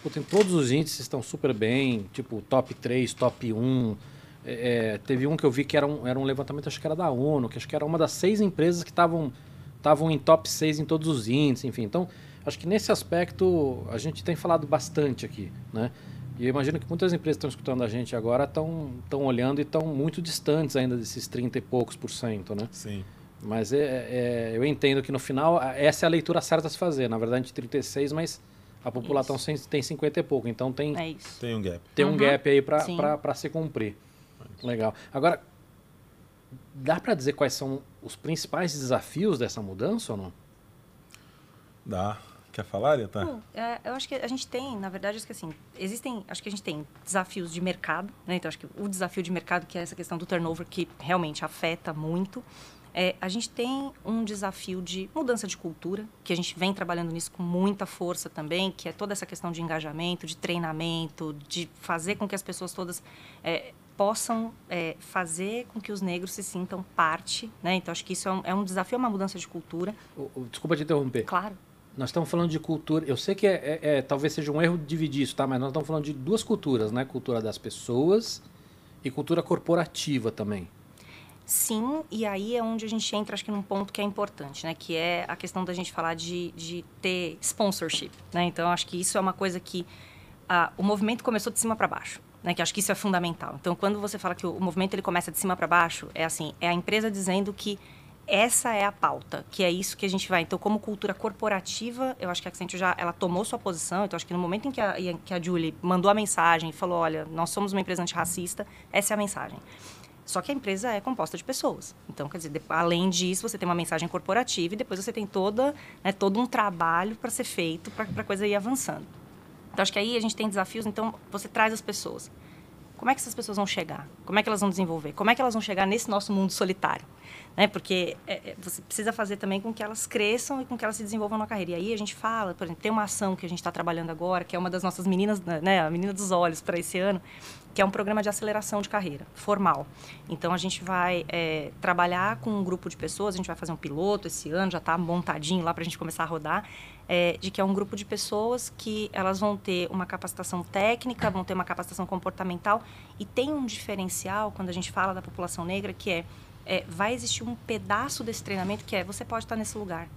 Puta, todos os índices estão super bem, tipo top 3, top 1. É, é, teve um que eu vi que era um, era um levantamento, acho que era da ONU, que acho que era uma das seis empresas que estavam estavam em top 6 em todos os índices, enfim. Então, acho que nesse aspecto a gente tem falado bastante aqui, né? E eu imagino que muitas empresas que estão escutando a gente agora estão olhando e estão muito distantes ainda desses 30 e poucos por cento, né? Sim. Mas é, é, eu entendo que no final essa é a leitura certa a se fazer. Na verdade, 36, mas a população isso. tem 50 e pouco. Então tem, é tem um gap. Tem uhum. um gap aí para se cumprir. Legal. Agora, dá para dizer quais são os principais desafios dessa mudança ou não? Dá. Quer falar? Hum, é, eu acho que a gente tem, na verdade, acho que assim, existem, acho que a gente tem desafios de mercado, né? Então, acho que o desafio de mercado, que é essa questão do turnover, que realmente afeta muito. É, a gente tem um desafio de mudança de cultura, que a gente vem trabalhando nisso com muita força também, que é toda essa questão de engajamento, de treinamento, de fazer com que as pessoas todas é, possam é, fazer com que os negros se sintam parte. Né? Então, acho que isso é um, é um desafio, é uma mudança de cultura. Desculpa te interromper. Claro. Nós estamos falando de cultura. Eu sei que é, é, é, talvez seja um erro dividir isso, tá? Mas nós estamos falando de duas culturas, né? Cultura das pessoas e cultura corporativa também. Sim, e aí é onde a gente entra, acho que num ponto que é importante, né? Que é a questão da gente falar de, de ter sponsorship, né? Então, acho que isso é uma coisa que o movimento começou de cima para baixo. Né, que acho que isso é fundamental. Então, quando você fala que o, o movimento ele começa de cima para baixo, é assim, é a empresa dizendo que essa é a pauta, que é isso que a gente vai. Então, como cultura corporativa, eu acho que a Accenture já ela tomou sua posição. Então, acho que no momento em que a, que a Julie mandou a mensagem e falou, olha, nós somos uma empresa antirracista, essa é a mensagem. Só que a empresa é composta de pessoas. Então, quer dizer, além disso, você tem uma mensagem corporativa e depois você tem toda, né, todo um trabalho para ser feito para a coisa ir avançando. Então, acho que aí a gente tem desafios. Então, você traz as pessoas. Como é que essas pessoas vão chegar? Como é que elas vão desenvolver? Como é que elas vão chegar nesse nosso mundo solitário? né? Porque é, é, você precisa fazer também com que elas cresçam e com que elas se desenvolvam na carreira. E aí a gente fala, por exemplo, tem uma ação que a gente está trabalhando agora, que é uma das nossas meninas, né, a menina dos olhos para esse ano, que é um programa de aceleração de carreira formal. Então a gente vai é, trabalhar com um grupo de pessoas, a gente vai fazer um piloto esse ano, já está montadinho lá para a gente começar a rodar, é, de que é um grupo de pessoas que elas vão ter uma capacitação técnica, vão ter uma capacitação comportamental e tem um diferencial quando a gente fala da população negra que é é, vai existir um pedaço desse treinamento que é você pode estar nesse lugar.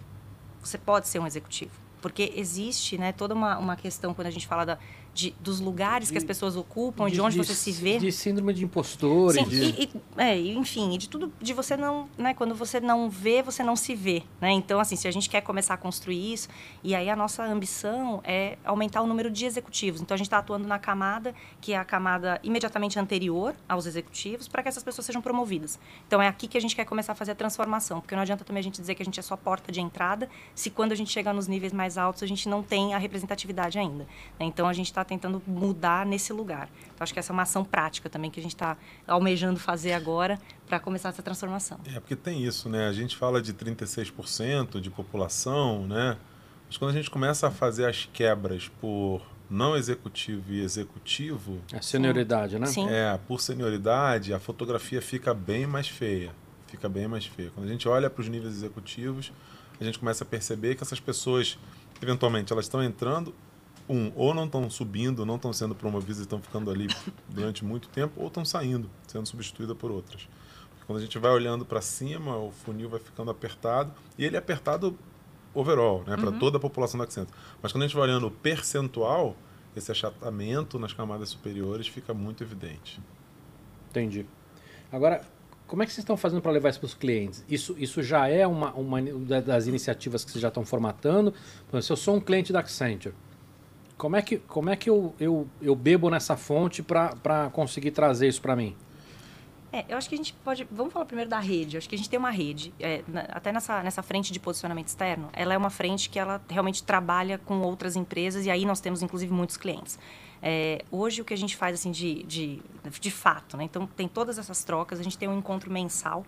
Você pode ser um executivo. Porque existe né, toda uma, uma questão quando a gente fala da, de, dos lugares que as pessoas ocupam, de, de onde de, você se vê. De síndrome de impostor. Sim, de... E, e, é, enfim, de tudo, de você não, né, quando você não vê, você não se vê, né? Então, assim, se a gente quer começar a construir isso, e aí a nossa ambição é aumentar o número de executivos. Então, a gente está atuando na camada, que é a camada imediatamente anterior aos executivos, para que essas pessoas sejam promovidas. Então, é aqui que a gente quer começar a fazer a transformação, porque não adianta também a gente dizer que a gente é só porta de entrada, se quando a gente chegar nos níveis mais altos, a gente não tem a representatividade ainda. Né? Então, a gente está tentando mudar nesse lugar. Então, acho que essa é uma ação prática também que a gente está almejando fazer agora para começar essa transformação. É, porque tem isso, né? A gente fala de 36% de população, né? Mas quando a gente começa a fazer as quebras por não executivo e executivo. É senioridade, né? Sim. É, por senioridade, a fotografia fica bem mais feia. Fica bem mais feia. Quando a gente olha para os níveis executivos, a gente começa a perceber que essas pessoas, eventualmente, elas estão entrando um, ou não estão subindo, não estão sendo promovidas e estão ficando ali durante muito tempo, ou estão saindo, sendo substituídas por outras. Quando a gente vai olhando para cima, o funil vai ficando apertado, e ele é apertado overall, né, para uhum. toda a população da Accenture. Mas quando a gente vai olhando o percentual, esse achatamento nas camadas superiores fica muito evidente. Entendi. Agora, como é que vocês estão fazendo para levar isso para os clientes? Isso, isso já é uma, uma das iniciativas que vocês já estão formatando? Por exemplo, se eu sou um cliente da Accenture, como é que, como é que eu, eu, eu bebo nessa fonte para conseguir trazer isso para mim? É, eu acho que a gente pode. Vamos falar primeiro da rede. Eu acho que a gente tem uma rede, é, na, até nessa, nessa frente de posicionamento externo, ela é uma frente que ela realmente trabalha com outras empresas e aí nós temos inclusive muitos clientes. É, hoje o que a gente faz assim de, de, de fato, né? Então tem todas essas trocas, a gente tem um encontro mensal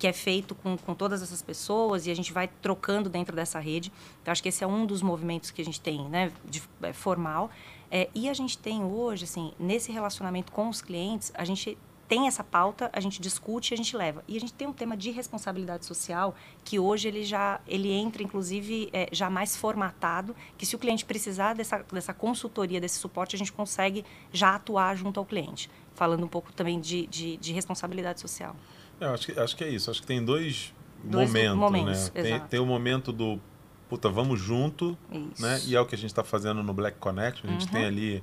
que é feito com, com todas essas pessoas e a gente vai trocando dentro dessa rede. Então acho que esse é um dos movimentos que a gente tem, né, de, é, formal. É, e a gente tem hoje, assim, nesse relacionamento com os clientes, a gente tem essa pauta, a gente discute a gente leva. E a gente tem um tema de responsabilidade social que hoje ele já ele entra, inclusive, é, já mais formatado, que se o cliente precisar dessa, dessa consultoria, desse suporte, a gente consegue já atuar junto ao cliente. Falando um pouco também de, de, de responsabilidade social. É, eu acho que, acho que é isso. Acho que tem dois, dois momentos, momentos, né? Tem, tem o momento do, puta, vamos junto, isso. né? E é o que a gente está fazendo no Black Connect. A gente uhum. tem ali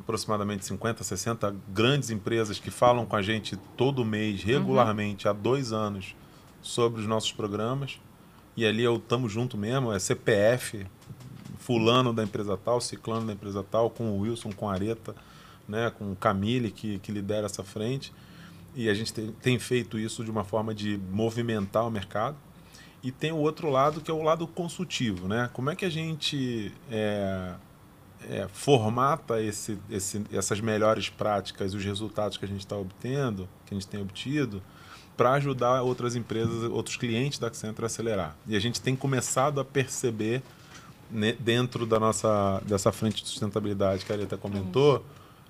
aproximadamente 50, 60 grandes empresas que falam com a gente todo mês, uhum. regularmente, uhum. há dois anos, sobre os nossos programas. E ali eu tamo junto mesmo, é CPF, fulano da empresa tal, ciclano da empresa tal, com o Wilson, com a Areta, né, com o Camille, que, que lidera essa frente. E a gente tem, tem feito isso de uma forma de movimentar o mercado. E tem o outro lado, que é o lado consultivo. Né? Como é que a gente é, é, formata esse, esse, essas melhores práticas, os resultados que a gente está obtendo, que a gente tem obtido, para ajudar outras empresas, outros clientes da Accenture a acelerar. E a gente tem começado a perceber né, dentro da nossa dessa frente de sustentabilidade que a Areta comentou,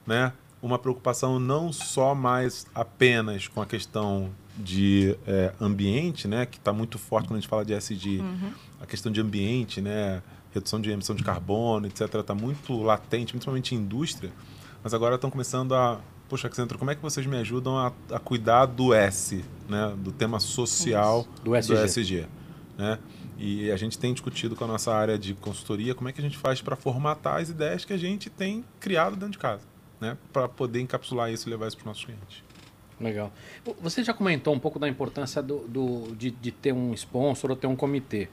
né, uma preocupação não só mais apenas com a questão de é, ambiente, né, que está muito forte quando a gente fala de SG, uhum. a questão de ambiente, né, redução de emissão de carbono, etc., está muito latente, principalmente em indústria, mas agora estão começando a. Poxa, Accenture, como é que vocês me ajudam a, a cuidar do S, né? do tema social do SG? Do SG né? E a gente tem discutido com a nossa área de consultoria como é que a gente faz para formatar as ideias que a gente tem criado dentro de casa, né? para poder encapsular isso e levar isso para os nossos clientes. Legal. Você já comentou um pouco da importância do, do de, de, ter um sponsor ou ter um comitê.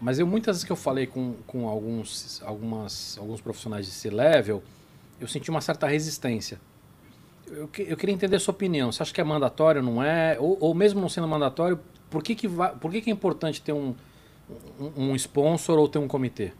Mas eu muitas vezes que eu falei com, com alguns, algumas, alguns profissionais de C-level, eu senti uma certa resistência. Eu, eu queria entender a sua opinião. Você acha que é mandatório, não é? Ou, ou mesmo não sendo mandatório, por que, que, vai, por que, que é importante ter um, um, um sponsor ou ter um comitê?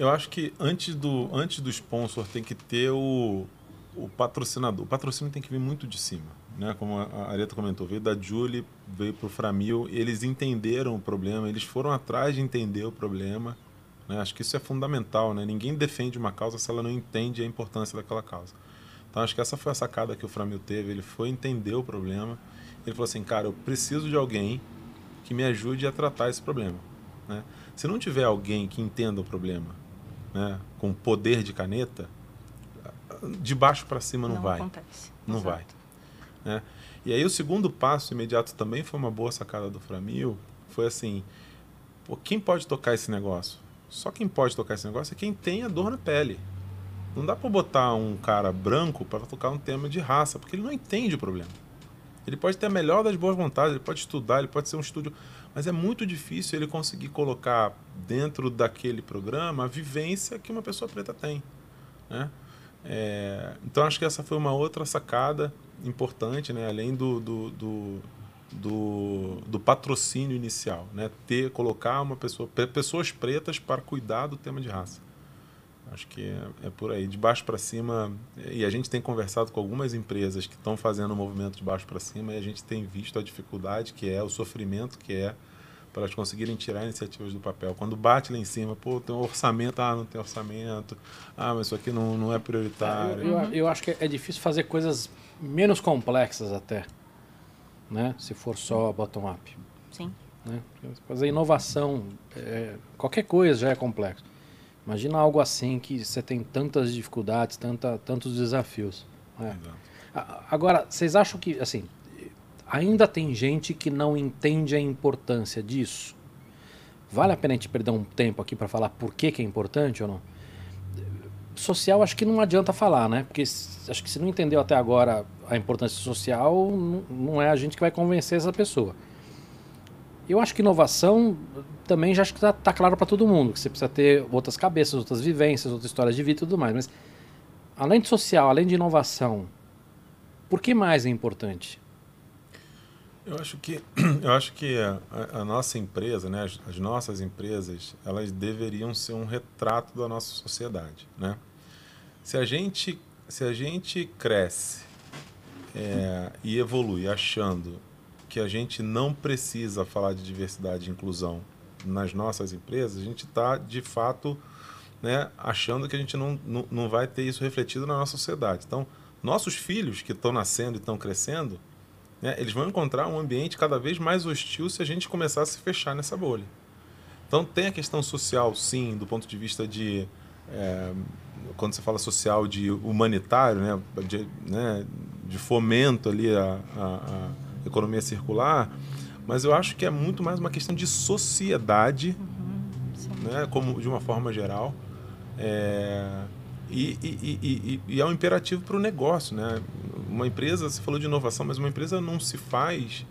Eu acho que antes do, antes do sponsor tem que ter o, o patrocinador. O patrocínio tem que vir muito de cima né? Como a Areta comentou, veio da Julie, veio para o Framil, eles entenderam o problema, eles foram atrás de entender o problema. Né? Acho que isso é fundamental, né? Ninguém defende uma causa se ela não entende a importância daquela causa. Então acho que essa foi a sacada que o Framil teve, ele foi entender o problema. Ele falou assim, cara, eu preciso de alguém que me ajude a tratar esse problema. Né? Se não tiver alguém que entenda o problema, né, com poder de caneta, de baixo para cima não, não vai. Acontece. Não Exato. vai. Né? E aí o segundo passo imediato também foi uma boa sacada do Framil, foi assim, pô, quem pode tocar esse negócio? Só quem pode tocar esse negócio é quem tem a dor na pele. Não dá para botar um cara branco para tocar um tema de raça, porque ele não entende o problema. Ele pode ter a melhor das boas vontades, ele pode estudar, ele pode ser um estúdio, mas é muito difícil ele conseguir colocar dentro daquele programa a vivência que uma pessoa preta tem. Né? É, então acho que essa foi uma outra sacada importante, né? além do, do, do, do, do patrocínio inicial, né? ter colocar uma pessoa, pessoas pretas para cuidar do tema de raça. Acho que é, é por aí, de baixo para cima. E a gente tem conversado com algumas empresas que estão fazendo o movimento de baixo para cima e a gente tem visto a dificuldade que é, o sofrimento que é para elas conseguirem tirar iniciativas do papel. Quando bate lá em cima, pô, tem um orçamento, ah, não tem orçamento, ah, mas isso aqui não, não é prioritário. Eu, eu, eu acho que é difícil fazer coisas menos complexas até, né? Se for só bottom-up. Sim. Né? Fazer inovação, é, qualquer coisa já é complexo. Imagina algo assim que você tem tantas dificuldades, tanta, tantos desafios. Né? Agora, vocês acham que, assim, ainda tem gente que não entende a importância disso? Vale a pena a gente perder um tempo aqui para falar por que, que é importante ou não? social acho que não adianta falar, né? Porque acho que se não entendeu até agora a importância social, não é a gente que vai convencer essa pessoa. Eu acho que inovação também já acho que está tá claro para todo mundo, que você precisa ter outras cabeças, outras vivências, outras histórias de vida e tudo mais. Mas além de social, além de inovação, Por que mais é importante? Eu acho que, eu acho que a, a nossa empresa, né, as, as, nossas empresas, elas deveriam ser um retrato da nossa sociedade. Né? Se, a gente, se a gente cresce é, e evolui achando que a gente não precisa falar de diversidade e inclusão nas nossas empresas, a gente está, de fato, né, achando que a gente não, não, não vai ter isso refletido na nossa sociedade. Então, nossos filhos que estão nascendo e estão crescendo, né, eles vão encontrar um ambiente cada vez mais hostil se a gente começar a se fechar nessa bolha. Então, tem a questão social, sim, do ponto de vista de. É, quando você fala social, de humanitário, né, de, né, de fomento ali à, à, à economia circular, mas eu acho que é muito mais uma questão de sociedade, uhum, né, como de uma forma geral. É, e, e, e, e, é um imperativo para o negócio. Né? Uma empresa, você falou de inovação, mas uma empresa não se faz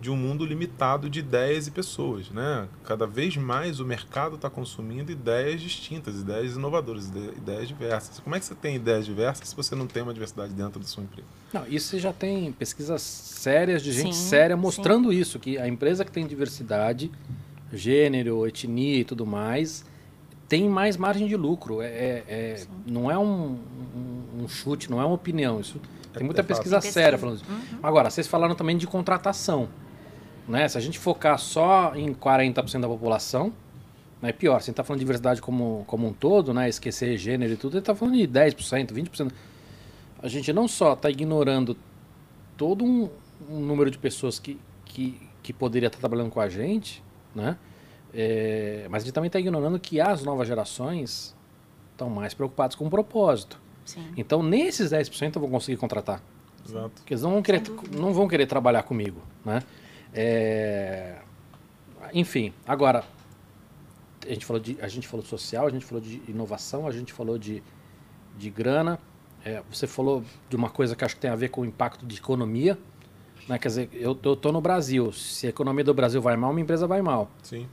de um mundo limitado de ideias e pessoas. Né? Cada vez mais o mercado está consumindo ideias distintas, ideias inovadoras, ideias diversas. Como é que você tem ideias diversas se você não tem uma diversidade dentro da sua empresa? Não, isso você já tem pesquisas sérias de gente sim, séria mostrando sim. isso, que a empresa que tem diversidade, gênero, etnia e tudo mais, tem mais margem de lucro. É, é, é não é um, um, um, chute, não é uma opinião. Isso tem muita é pesquisa séria falando isso. Uhum. Agora, vocês falaram também de contratação. Né? Se a gente focar só em 40% da população, é pior. Se a gente está falando de diversidade como, como um todo, né? esquecer gênero e tudo, a gente está falando de 10%, 20%. A gente não só está ignorando todo um, um, número de pessoas que, que, que poderia estar tá trabalhando com a gente, né? É, mas a gente também está ignorando que as novas gerações estão mais preocupadas com o propósito. Sim. Então, nesses 10% eu vou conseguir contratar. Exato. Porque eles não vão querer, não vão querer trabalhar comigo. Né? É, enfim, agora, a gente, falou de, a gente falou de social, a gente falou de inovação, a gente falou de, de grana. É, você falou de uma coisa que acho que tem a ver com o impacto de economia. Né? Quer dizer, eu estou no Brasil. Se a economia do Brasil vai mal, uma empresa vai mal. Sim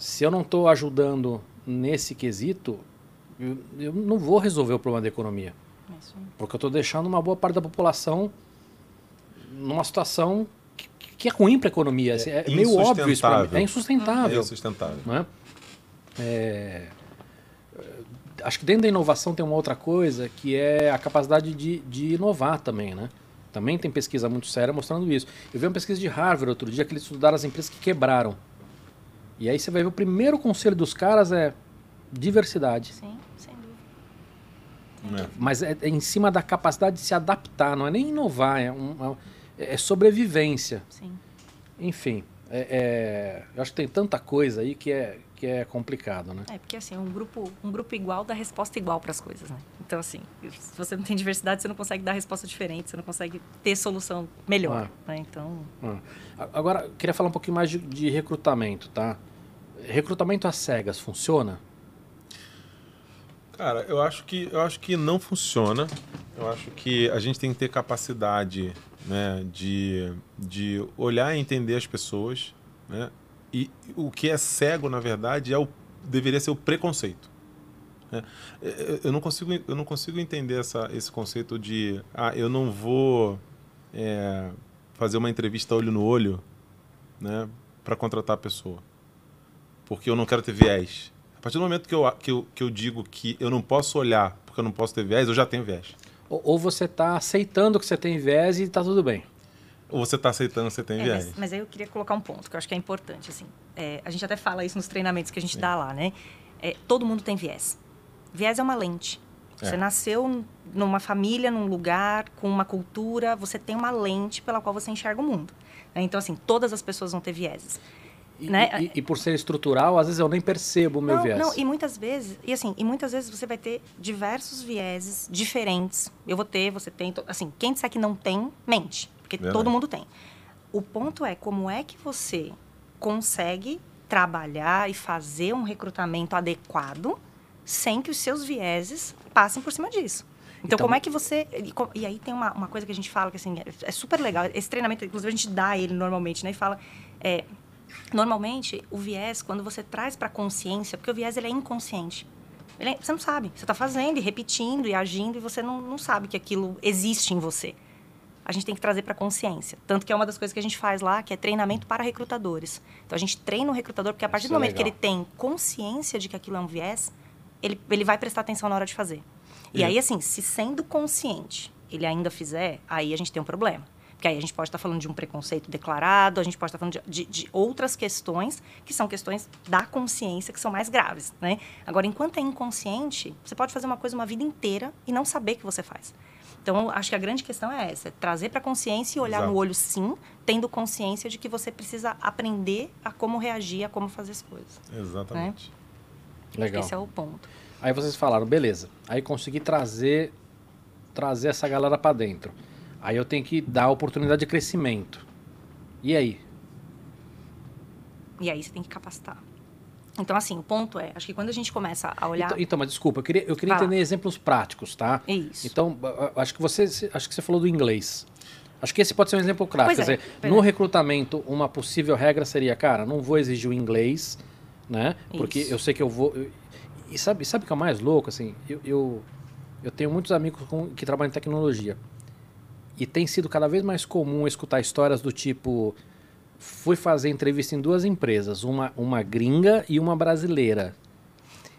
se eu não estou ajudando nesse quesito, eu, eu, não vou resolver o problema da economia. Isso. Porque eu estou deixando uma boa parte da população numa situação que, que é ruim para a economia. É, é meio óbvio isso para mim. É insustentável. É insustentável. Não é? É, acho que dentro da inovação tem uma outra coisa que é a capacidade de, de inovar também, né? Também tem pesquisa muito séria mostrando isso. Eu vi uma pesquisa de Harvard outro dia que eles estudaram as empresas que quebraram. E aí você vai ver o primeiro conselho dos caras é diversidade. Sim, sem dúvida. É. Mas é, é, em cima da capacidade de se adaptar, não é nem inovar, é, um, é, é sobrevivência. Sim. Enfim, é, é, eu acho que tem tanta coisa aí que é, que é complicado, né? É, porque assim, um grupo, um grupo igual dá resposta igual para as coisas, né? Então, assim, se você não tem diversidade, você não consegue dar resposta diferente, você não consegue ter solução melhor, ah. né? Então... Ah. Agora, queria falar um pouquinho mais de, de recrutamento, tá? recrutamento às cegas funciona? Cara, eu acho que eu acho que não funciona. Eu acho que a gente tem que ter capacidade, né, de, de olhar e entender as pessoas, né? E o que é cego, na verdade, é o deveria ser o preconceito. Né? Eu não consigo eu não consigo entender essa, esse conceito de ah, eu não vou é, fazer uma entrevista olho no olho, né, para contratar a pessoa porque eu não quero ter viés. A partir do momento que eu, que eu, que eu digo que eu não posso olhar porque eu não posso ter viés, eu já tenho viés. Ou, ou você está aceitando que você tem viés e está tudo bem. Ou você está aceitando que você tem é, viés. Mas, mas, aí eu queria colocar um ponto que eu acho que é importante. Assim, é, a gente até fala isso nos treinamentos que a gente Sim. dá lá, né? É, todo mundo tem viés. Viés é uma lente. Você é. nasceu numa família, num lugar, com uma cultura, você tem uma lente pela qual você enxerga o mundo. Né? Então, assim, todas as pessoas vão ter vieses. E, né? e, e, por ser estrutural, às vezes eu nem percebo o meu não, viés. Não, e muitas vezes, e assim, e muitas vezes você vai ter diversos vieses diferentes. Eu vou ter, você tem, assim, quem disser que não tem, mente, porque Verdade. todo mundo tem. O ponto é como é que você consegue trabalhar e fazer um recrutamento adequado sem que os seus vieses passem por cima disso. Então, então, como é que você. E, aí tem uma, uma coisa que a gente fala que assim, é, é super legal. Esse treinamento, inclusive, a gente dá ele normalmente, né? E fala. É, Normalmente, o viés, quando você traz para a consciência, porque o viés ele é inconsciente. Ele é, você não sabe. Você está fazendo e repetindo e agindo e você não, não sabe que aquilo existe em você. a gente tem que trazer para consciência. Tanto que é uma das coisas que a gente faz lá, que é treinamento para recrutadores. Então a gente treina o recrutador, porque a partir Isso do é momento que legal. ele tem consciência de que aquilo é um viés, ele, ele vai prestar atenção na hora de fazer. E E- aí, assim, se sendo consciente ele ainda fizer, aí a gente tem um problema. Porque aí a gente pode estar falando de um preconceito declarado, a gente pode estar falando de, de- de outras questões que são questões da consciência que são mais graves, né? Agora, enquanto é inconsciente, você pode fazer uma coisa uma vida inteira e não saber que você faz. Então, acho que a grande questão é essa, é trazer para a consciência e olhar Exato. no olho sim, tendo consciência de que você precisa aprender a como reagir, a como fazer as coisas. Exatamente. Legal. Esse é o ponto. Aí vocês falaram, beleza. Aí consegui trazer trazer essa galera pra dentro. Aí eu tenho que dar oportunidade de crescimento. E aí? E aí você tem que capacitar. Então, assim, o ponto é, acho que quando a gente começa a olhar... Então, então, mas desculpa, eu queria, eu queria entender exemplos práticos, tá? Isso. Então, acho que você acho que você falou do inglês. Acho que esse pode ser um exemplo prático. Pois Quer é, dizer, no recrutamento, uma possível regra seria, cara, não vou exigir o inglês, né? Porque Isso. eu sei que eu vou. eu- e sabe, sabe o que é mais louco? Assim, eu, eu, eu tenho muitos amigos com- que trabalham em tecnologia. E tem sido cada vez mais comum escutar histórias do tipo. Fui fazer entrevista em duas empresas, uma, uma gringa e uma brasileira.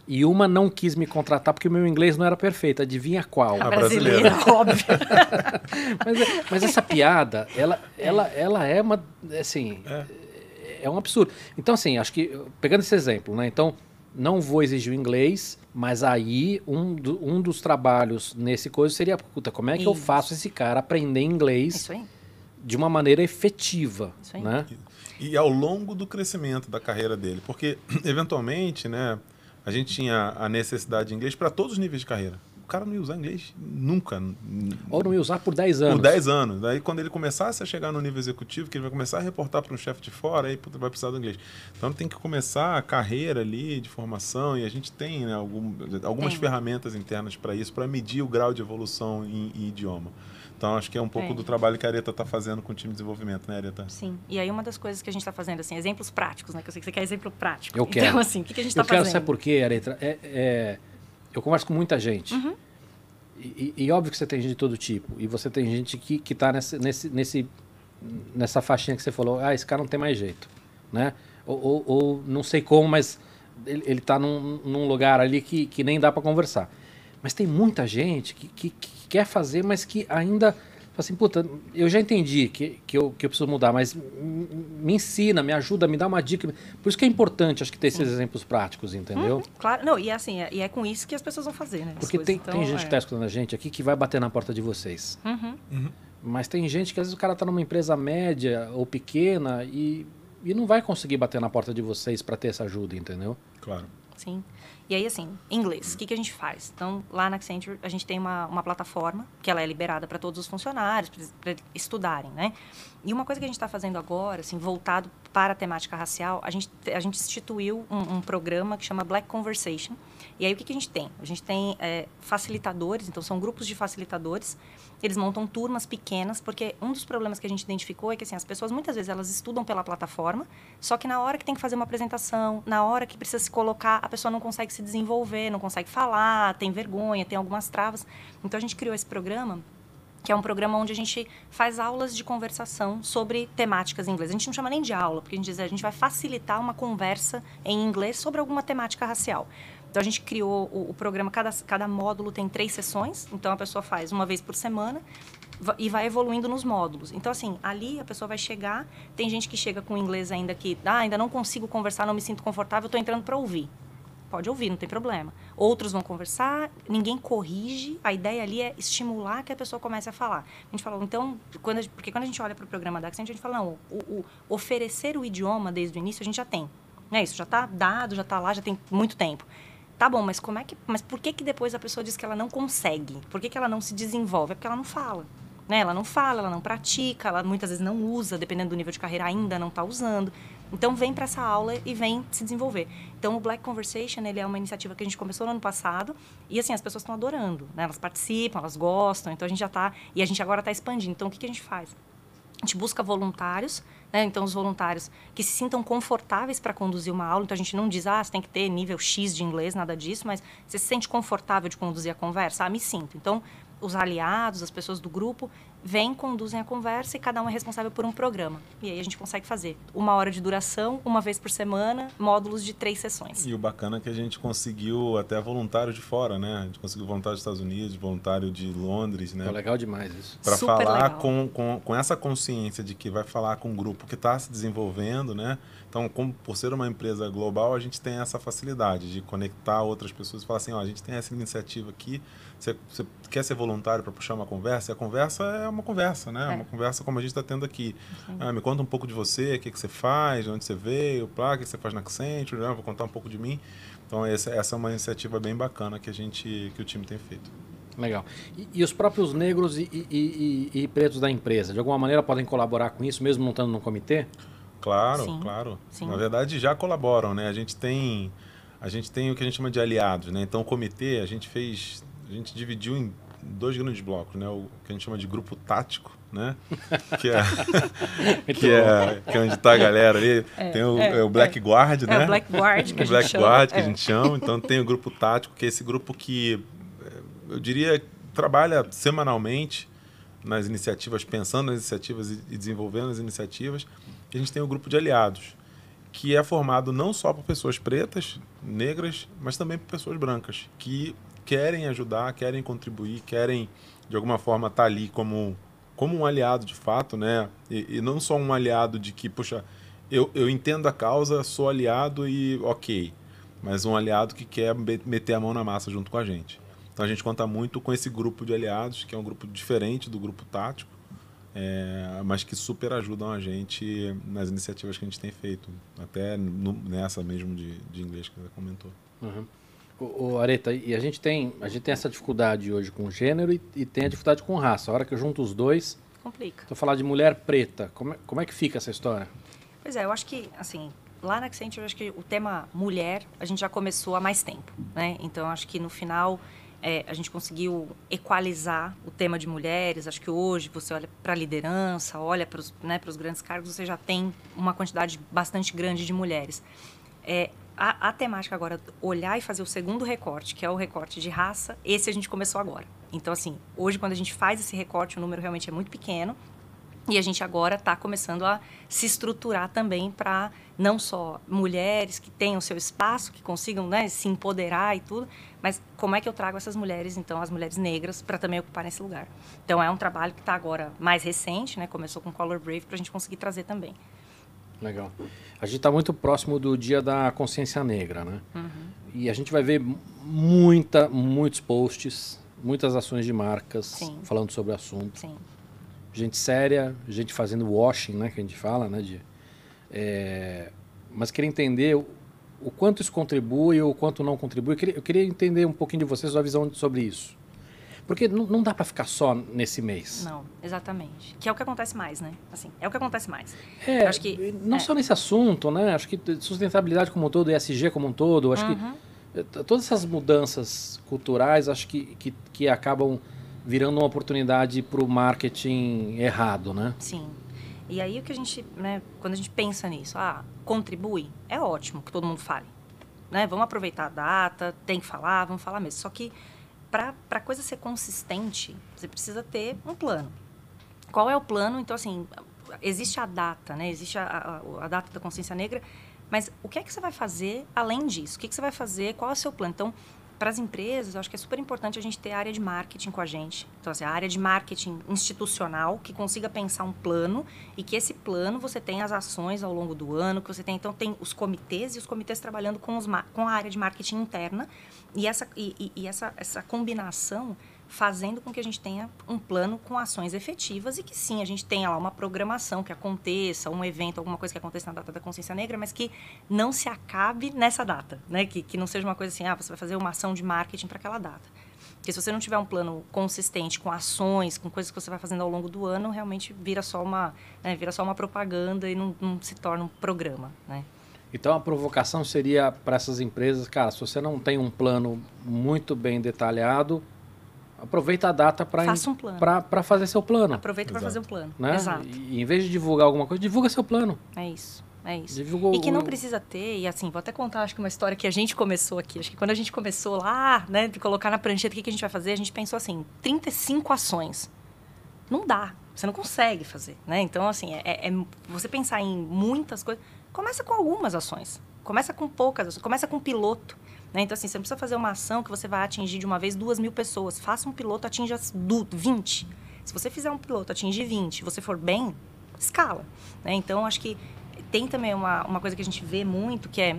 E uma não quis me contratar porque o meu inglês não era perfeito. Adivinha qual? A brasileira, brasileira. óbvio. Mas, é- mas essa piada, ela, ela, ela é uma. Assim. É. um absurdo. Então, assim, acho que. Pegando esse exemplo, né? Então, não vou exigir o inglês, mas aí um, do- um dos trabalhos nesse coisa seria, puta, como é que eu Isso. faço esse cara aprender inglês de uma maneira efetiva? Isso aí. Né? E ao longo do crescimento da carreira dele, porque eventualmente, né, a gente tinha a necessidade de inglês para todos os níveis de carreira. O cara não ia usar inglês nunca. Ou não ia usar por 10 anos. Por 10 anos. Daí, quando ele começasse a chegar no nível executivo, que ele vai começar a reportar para um chefe de fora, aí puta, vai precisar do inglês. Então, tem que começar a carreira ali de formação, e a gente tem né, algum- algumas Tem. ferramentas internas para isso, para medir o grau de evolução em, em idioma. Então, acho que é um pouco Tem. do trabalho que a Areta está fazendo com o time de desenvolvimento, né, Areta? Sim. E aí uma das coisas que a gente está fazendo, assim, exemplos práticos, né? Que eu sei que você quer exemplo prático. Eu quero. Então, assim, o que, que a gente Eu está quero fazendo? saber por quê, Aretra. É, é, eu converso com muita gente. Uhum. E, e- e óbvio que você tem gente de todo tipo. E você tem gente que, que tá nesse, nesse, nesse, nessa faixinha que você falou, ah, esse cara não tem mais jeito. Né? Ou, ou- ou não sei como, mas ele, ele tá num, num lugar ali que, que nem dá para conversar. Mas tem muita gente que, que, que quer fazer, mas que ainda. Fala Assim, puta, eu já entendi que, que, eu, que eu preciso mudar, mas me ensina, me ajuda, me dá uma dica. Por isso que é importante, acho que ter esses exemplos práticos, entendeu? Uhum, claro. Não, e é assim, é, e é com isso que as pessoas vão fazer, né? Porque tem, Então, tem gente é. que está escutando a gente aqui que vai bater na porta de vocês. Uhum. Mas tem gente que às vezes o cara está numa empresa média ou pequena e, e não vai conseguir bater na porta de vocês para ter essa ajuda, entendeu? Claro. Sim. E aí, assim, inglês, o que, que a gente faz? Então, lá na Accenture, a gente tem uma, uma plataforma que ela é liberada para todos os funcionários, para estudarem, né? E uma coisa que a gente está fazendo agora, assim, voltado para a temática racial, a gente, a gente instituiu um, um programa que chama Black Conversation. E aí, o que, que a gente tem? A gente tem é, facilitadores, então são grupos de facilitadores, eles montam turmas pequenas, porque um dos problemas que a gente identificou é que assim, as pessoas muitas vezes elas estudam pela plataforma, só que na hora que tem que fazer uma apresentação, na hora que precisa se colocar, a pessoa não consegue se desenvolver, não consegue falar, tem vergonha, tem algumas travas. Então a gente criou esse programa que é um programa onde a gente faz aulas de conversação sobre temáticas em inglês. A gente não chama nem de aula, porque a gente diz a gente vai facilitar uma conversa em inglês sobre alguma temática racial. Então a gente criou o, o programa, cada, cada módulo tem três sessões, então a pessoa faz uma vez por semana e vai evoluindo nos módulos. Então, assim, ali a pessoa vai chegar, tem gente que chega com inglês ainda que, ah, ainda não consigo conversar, não me sinto confortável, estou entrando para ouvir. Pode ouvir, não tem problema. Outros vão conversar, ninguém corrige. A ideia ali é estimular que a pessoa comece a falar. A gente falou, então, quando porque quando a gente olha para o programa da Accent, a gente fala, não, o, o oferecer o idioma desde o início a gente já tem. Né? Isso já está dado, já está lá, já tem muito tempo. Tá bom, mas como é que, mas por que que depois a pessoa diz que ela não consegue? Por que que ela não se desenvolve? É porque ela não fala. Né? Ela não fala, ela não pratica, ela muitas vezes não usa, dependendo do nível de carreira, ainda não está usando. Então, vem para essa aula e vem se desenvolver. Então, o Black Conversation, ele é uma iniciativa que a gente começou no ano passado e, assim, as pessoas estão adorando, né? Elas participam, elas gostam, então a gente já está... E a gente agora está expandindo. Então, o que, que a gente faz? A gente busca voluntários, né? Então, os voluntários que se sintam confortáveis para conduzir uma aula. Então, a gente não diz, ah, você tem que ter nível X de inglês, nada disso, mas você se sente confortável de conduzir a conversa? Ah, me sinto. Então, os aliados, as pessoas do grupo, vêm, conduzem a conversa e cada um é responsável por um programa. E aí a gente consegue fazer uma hora de duração, uma vez por semana, módulos de três sessões. E o bacana é que a gente conseguiu até voluntário de fora, né? A gente conseguiu voluntário dos Estados Unidos, voluntário de Londres, né? É legal demais isso. Para falar legal. com, com, com essa consciência de que vai falar com um grupo que está se desenvolvendo, né? Então, como, por ser uma empresa global, a gente tem essa facilidade de conectar outras pessoas e falar assim, ó, a gente tem essa iniciativa aqui, você, você quer ser voluntário para puxar uma conversa? E a conversa é uma conversa, né? É. Uma conversa como a gente está tendo aqui. Ah, me conta um pouco de você, o que, que você faz, de onde você veio, plá, o que você faz na Accenture, né? vou contar um pouco de mim. Então, essa, essa é uma iniciativa bem bacana que, a gente, que o time tem feito. Legal. E, e os próprios negros e, e- e- e pretos da empresa, de alguma maneira podem colaborar com isso, mesmo não estando no comitê? Claro, Sim, claro. sim. Na verdade, já colaboram, né? A gente tem a gente tem o que a gente chama de aliados, né? Então, o comitê, a gente fez, a gente dividiu em dois grandes blocos, né? O que a gente chama de grupo tático, né? Que é, que é, que é onde está a galera ali. tem o, é, é o Black Guard, né? É o Black Guard que a gente Black chama. Guard, que É. a gente chama. Então, tem o grupo tático, que é esse grupo que, eu diria, trabalha semanalmente nas iniciativas, pensando nas iniciativas e desenvolvendo as iniciativas. A gente tem o grupo de aliados, que é formado não só por pessoas pretas, negras, mas também por pessoas brancas, que querem ajudar, querem contribuir, querem, de alguma forma, estar ali como, como um aliado de fato, né? E, e não só um aliado de que, puxa, eu, eu entendo a causa, sou aliado e ok, mas um aliado que quer me- meter a mão na massa junto com a gente. Então a gente conta muito com esse grupo de aliados, que é um grupo diferente do grupo tático, é, mas que super ajudam a gente nas iniciativas que a gente tem feito, até no- nessa mesmo de, de inglês que você comentou. Uhum. O, o Areta, e a gente tem a gente tem essa dificuldade hoje com gênero e, e tem a dificuldade com raça. A hora que eu junto os dois, Complica. eu falar de mulher preta, como é, como é que fica essa história? Pois é, eu acho que, assim, lá na Accenture, eu acho que o tema mulher, a gente já começou há mais tempo, né? Então, eu acho que no final, é, a gente conseguiu equalizar o tema de mulheres. Acho que hoje, você olha para a liderança, olha para os né, grandes cargos, você já tem uma quantidade bastante grande de mulheres. É, a, a temática agora, olhar e fazer o segundo recorte, que é o recorte de raça, esse a gente começou agora. Então, assim, hoje, quando a gente faz esse recorte, o número realmente é muito pequeno, e a gente agora está começando a se estruturar também para não só mulheres que tenham seu espaço, que consigam né, se empoderar e tudo, mas como é que eu trago essas mulheres, então, as mulheres negras, para também ocuparem esse lugar. Então, é um trabalho que está agora mais recente, né, começou com Color Brave, para a gente conseguir trazer também. Legal. A gente está muito próximo do Dia da Consciência Negra, né? E a gente vai ver muita, muitos posts, muitas ações de marcas Sim. falando sobre o assunto. Sim. Gente séria, gente fazendo washing, né? Que a gente fala, né? De, é, mas queria entender o, quanto isso contribui ou o quanto não contribui. Eu queria, eu queria entender um pouquinho de vocês, a visão sobre isso. Porque não, não dá para ficar só nesse mês. Não, exatamente. Que é o que acontece mais, né? Assim, é o que acontece mais. É, Eu acho que- não é. só nesse assunto, né? Acho que sustentabilidade como um todo, ESG como um todo, acho Uhum. que todas essas mudanças culturais, acho que, que, que acabam virando uma oportunidade para o marketing errado, né? Sim. E aí o que a gente, né, quando a gente pensa nisso, ah, contribui, é ótimo que todo mundo fale. Né? Vamos aproveitar a data, tem que falar, vamos falar mesmo. Só que para a coisa ser consistente, você precisa ter um plano. Qual é o plano? Então, assim, existe a data, né? Existe a, a, a data da consciência negra, mas o que é que você vai fazer além disso? O que, que você vai fazer? Qual é o seu plano? Então, para as empresas, eu acho que é super importante a gente ter a área de marketing com a gente. Então, assim, a área de marketing institucional que consiga pensar um plano e que esse plano você tenha as ações ao longo do ano, que você tem, então, tem os comitês e os comitês trabalhando com, os, com a área de marketing interna e essa, e, e- e essa, essa combinação fazendo com que a gente tenha um plano com ações efetivas e que sim, a gente tenha lá uma programação que aconteça, um evento, alguma coisa que aconteça na data da consciência negra, mas que não se acabe nessa data, né? Que, que não seja uma coisa assim, ah, você vai fazer uma ação de marketing para aquela data. Porque se você não tiver um plano consistente com ações, com coisas que você vai fazendo ao longo do ano, realmente vira só uma, né, vira só uma propaganda e não, não se torna um programa, né? Então a provocação seria para essas empresas, cara, se você não tem um plano muito bem detalhado, aproveita a data para Faça um plano. para fazer seu plano, Aproveita para fazer um plano. né? Exato. E, em vez de divulgar alguma coisa, divulga seu plano. É isso. É isso. Divulga E que não precisa ter, e assim, vou até contar, acho que uma história que a gente começou aqui. Acho que quando a gente começou lá, né, de colocar na prancheta o que, que a gente vai fazer, a gente pensou assim, 35 ações. Não dá. Você não consegue fazer, né? Então, assim, é, é você pensar em muitas coisas. Começa com algumas ações. Começa com poucas ações. Começa com um piloto. Né? Então, assim, você não precisa fazer uma ação que você vai atingir de uma vez duas mil pessoas. Faça um piloto, atinja 20. Se você fizer um piloto, atingir 20, você for bem, escala. Né? Então, acho que tem também uma, uma coisa que a gente vê muito, que é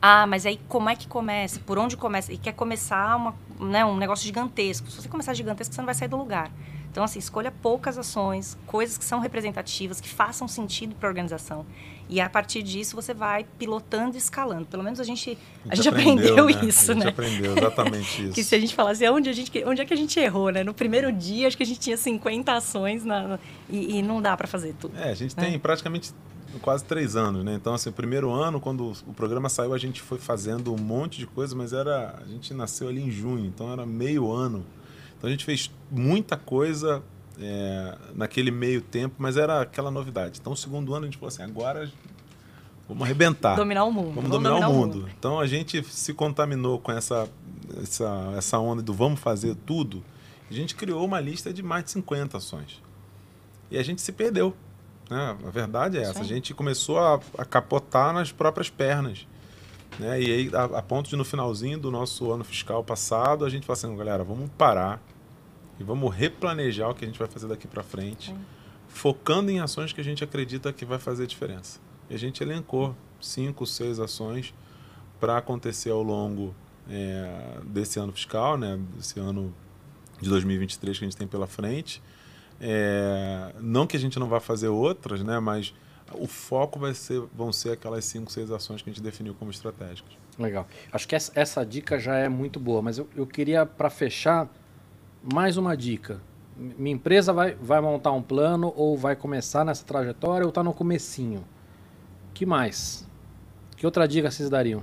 ah, mas aí como é que começa? Por onde começa? E quer começar uma, né, um negócio gigantesco. Se você começar gigantesco, você não vai sair do lugar. Então, assim, escolha poucas ações, coisas que são representativas, que façam sentido para a organização. E a partir disso você vai pilotando e escalando. Pelo menos a gente, a gente, aprendeu, aprendeu né? isso, né? A gente né? aprendeu exatamente isso. que se a gente falasse onde, a gente, onde é que a gente errou, né? No primeiro dia, acho que a gente tinha 50 ações na, e, e não dá para fazer tudo. É, a gente tem praticamente quase três anos, né? Então, assim, o primeiro ano, quando o programa saiu, a gente foi fazendo um monte de coisa, mas era a gente nasceu ali em junho, então era meio ano então a gente fez muita coisa é, naquele meio tempo, mas era aquela novidade. Então, o segundo ano a gente falou assim: agora vamos arrebentar. Dominar o mundo. Vamos, vamos dominar, dominar, o mundo. mundo. Então a gente se contaminou com essa, essa, essa onda do vamos fazer tudo. A gente criou uma lista de mais de 50 ações. E a gente se perdeu. Né? A verdade é essa. A gente começou a, a capotar nas próprias pernas. Né? E aí, a, a, ponto de no finalzinho do nosso ano fiscal passado, a gente falou assim, galera, vamos parar e vamos replanejar o que a gente vai fazer daqui para frente, focando em ações que a gente acredita que vai fazer diferença. E a gente elencou cinco, seis ações para acontecer ao longo é, desse ano fiscal, né? desse ano de 2023 que a gente tem pela frente. É, não que a gente não vá fazer outras, né? mas o foco vai ser, vão ser aquelas cinco, seis ações que a gente definiu como estratégicas. Legal. Acho que essa, essa dica já é muito boa, mas eu, eu queria, para fechar, mais uma dica. Minha empresa vai, vai montar um plano ou vai começar nessa trajetória ou está no comecinho. que mais? Que outra dica vocês dariam?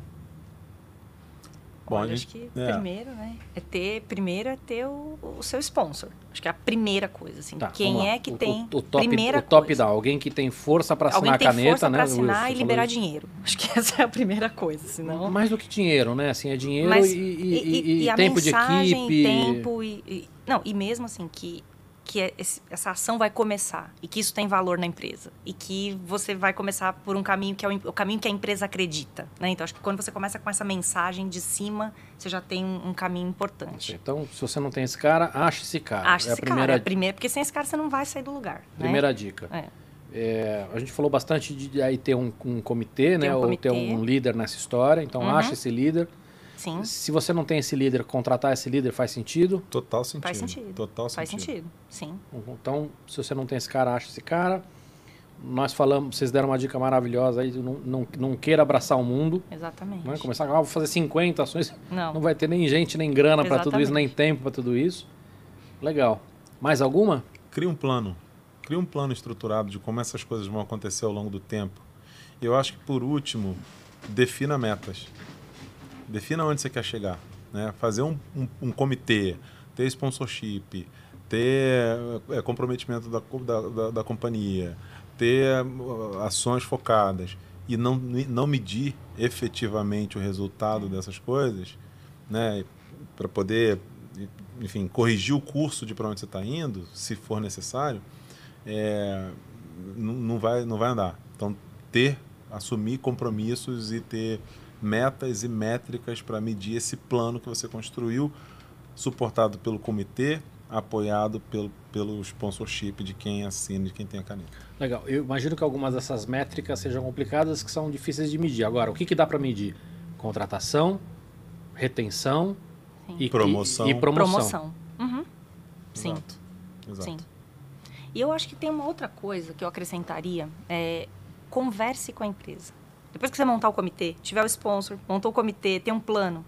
Olha, acho que é. primeiro, né? É ter, primeiro é ter o, o, seu sponsor. Acho que é a primeira coisa, assim. Tá, Quem é que o, tem o, o top, primeira o top coisa. alguém que tem força para assinar a caneta, força né? Para assinar e liberar dinheiro. Acho que essa é a primeira coisa, senão. Mais do que dinheiro, né? Assim, é dinheiro Mas, e, e, e, e, tempo mensagem, de equipe. Tempo e, não, e mesmo assim que que é essa ação vai começar e que isso tem valor na empresa e que você vai começar por um caminho que é o, caminho que a empresa acredita, né? Então acho que quando você começa com essa mensagem de cima, você já tem um, um caminho importante. Então, se você não tem esse cara, ache esse cara. Ache é esse primeira... cara, é a primeira, porque sem esse cara você não vai sair do lugar. Né? Primeira né? dica. É. É, a gente falou bastante de aí ter um, um comitê, né? Um ou ter um líder nessa história. Então, uhum. ache esse líder. Sim. Se você não tem esse líder, contratar esse líder faz sentido? Total sentido. Faz sentido. Total faz sentido. Sim. Então, se você não tem esse cara, acha esse cara. Nós falamos, vocês deram uma dica maravilhosa aí, não, não, não queira abraçar o mundo. Exatamente. Né? Começar, ah, vou fazer 50 ações. Não. Não vai ter nem gente, nem grana para tudo isso, nem tempo para tudo isso. Legal. Mais alguma? Cria um plano. Cria um plano estruturado de como essas coisas vão acontecer ao longo do tempo. E eu acho que, por último, defina metas. Defina onde você quer chegar. Né? Fazer um, um, um comitê, ter sponsorship, ter é, comprometimento da, da, da, da, companhia, ter uh, ações focadas e não, não medir efetivamente o resultado dessas coisas, né? para poder, enfim, corrigir o curso de para onde você está indo, se for necessário, é, não, não, vai, não vai andar. Então, ter, assumir compromissos e ter metas e métricas para medir esse plano que você construiu, suportado pelo comitê, apoiado pelo, pelo sponsorship de quem assina, de quem tem a caneta. Legal. Eu imagino que algumas dessas métricas sejam complicadas, que são difíceis de medir. Agora, o que, que dá para medir? Contratação, retenção e promoção. E, promoção. promoção. Uhum. Sim. Exato. Exato. Sim. E eu acho que tem uma outra coisa que eu acrescentaria, é converse com a empresa. Depois que você montar o comitê, tiver o sponsor, montou o comitê, tem um plano,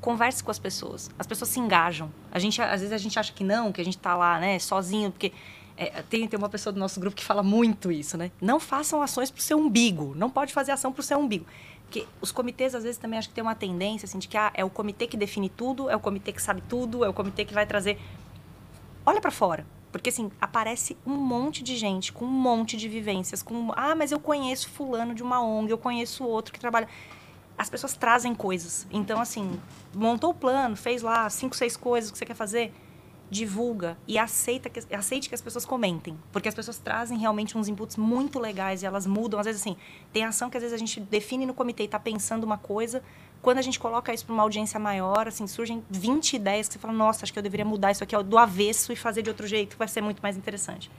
converse com as pessoas. As pessoas se engajam. A gente, às vezes a gente acha que não, que a gente está lá, né, sozinho, porque é, tem, tem uma pessoa do nosso grupo que fala muito isso, né? Não façam ações para o seu umbigo. Não pode fazer ação para o seu umbigo. Porque os comitês, às vezes, também acho que tem uma tendência, assim, de que ah, é o comitê que define tudo, é o comitê que sabe tudo, é o comitê que vai trazer... Olha para fora. Porque, assim, aparece um monte de gente com um monte de vivências. com Ah, mas eu conheço fulano de uma ONG, eu conheço outro que trabalha... As pessoas trazem coisas. Então, assim, montou o plano, fez lá cinco, seis coisas que você quer fazer. divulga e aceita que, aceite que as pessoas comentem. Porque as pessoas trazem realmente uns inputs muito legais e elas mudam. Às vezes, assim, tem ação que às vezes a gente define no comitê e está pensando uma coisa. Quando a gente coloca isso para uma audiência maior, assim, surgem 20 ideias que você fala, nossa, acho que eu deveria mudar isso aqui do avesso e fazer de outro jeito, que vai ser muito mais interessante.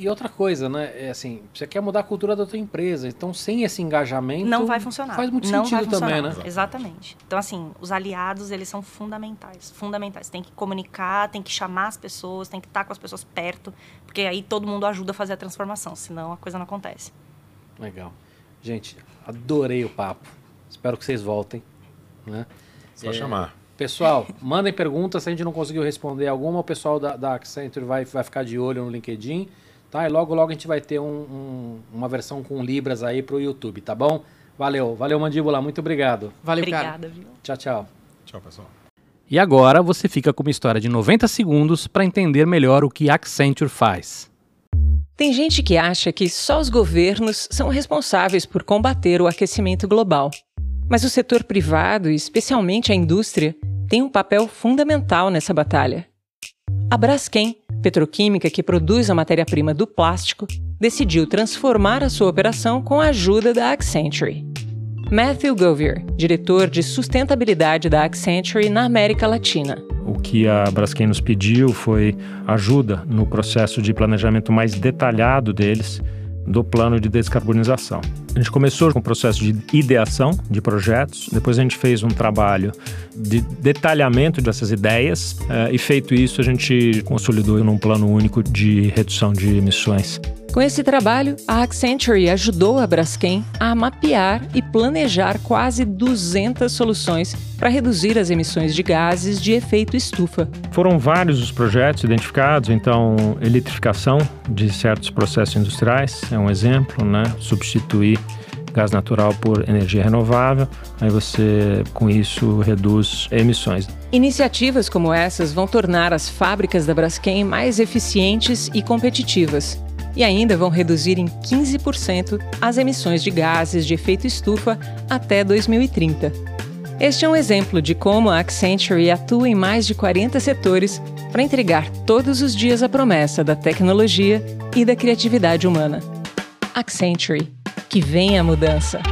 E outra coisa, né? É assim, você quer mudar a cultura da tua empresa, então sem esse engajamento não vai funcionar. Faz muito não sentido também, né? Exatamente. Então assim, os aliados eles são fundamentais, fundamentais. Tem que comunicar, tem que chamar as pessoas, tem que estar com as pessoas perto, porque aí todo mundo ajuda a fazer a transformação, senão a coisa não acontece. Legal, gente, adorei o papo. Espero que vocês voltem, né? Só é, chamar. Pessoal, mandem perguntas. Se a gente não conseguiu responder alguma, o pessoal da, da Accenture vai, vai ficar de olho no LinkedIn. Tá? E logo, logo a gente vai ter um, um, uma versão com Libras aí pro YouTube, tá bom? Valeu, valeu, Mandíbula, muito obrigado. Valeu, Obrigada, cara. Viu? Tchau, tchau. Tchau, pessoal. E agora você fica com uma história de 90 segundos para entender melhor o que Accenture faz. Tem gente que acha que só os governos são responsáveis por combater o aquecimento global. Mas o setor privado, especialmente a indústria, tem um papel fundamental nessa batalha. A Braskem petroquímica que produz a matéria-prima do plástico, decidiu transformar a sua operação com a ajuda da Accenture. Matthew Govier, diretor de sustentabilidade da Accenture na América Latina. O que a Braskem nos pediu foi ajuda no processo de planejamento mais detalhado deles do plano de descarbonização. A gente começou com o processo de ideação de projetos, depois a gente fez um trabalho de detalhamento dessas ideias uh, e feito isso a gente consolidou num plano único de redução de emissões. Com esse trabalho, a Accenture ajudou a Braskem a mapear e planejar quase 200 soluções para reduzir as emissões de gases de efeito estufa. Foram vários os projetos identificados, então eletrificação de certos processos industriais é um exemplo, né? Substituir gás natural por energia renovável, aí você com isso reduz emissões. Iniciativas como essas vão tornar as fábricas da Braskem mais eficientes e competitivas e ainda vão reduzir em 15% as emissões de gases de efeito estufa até 2030. Este é um exemplo de como a Accenture atua em mais de 40 setores para entregar todos os dias a promessa da tecnologia e da criatividade humana. Accenture, que vem a mudança.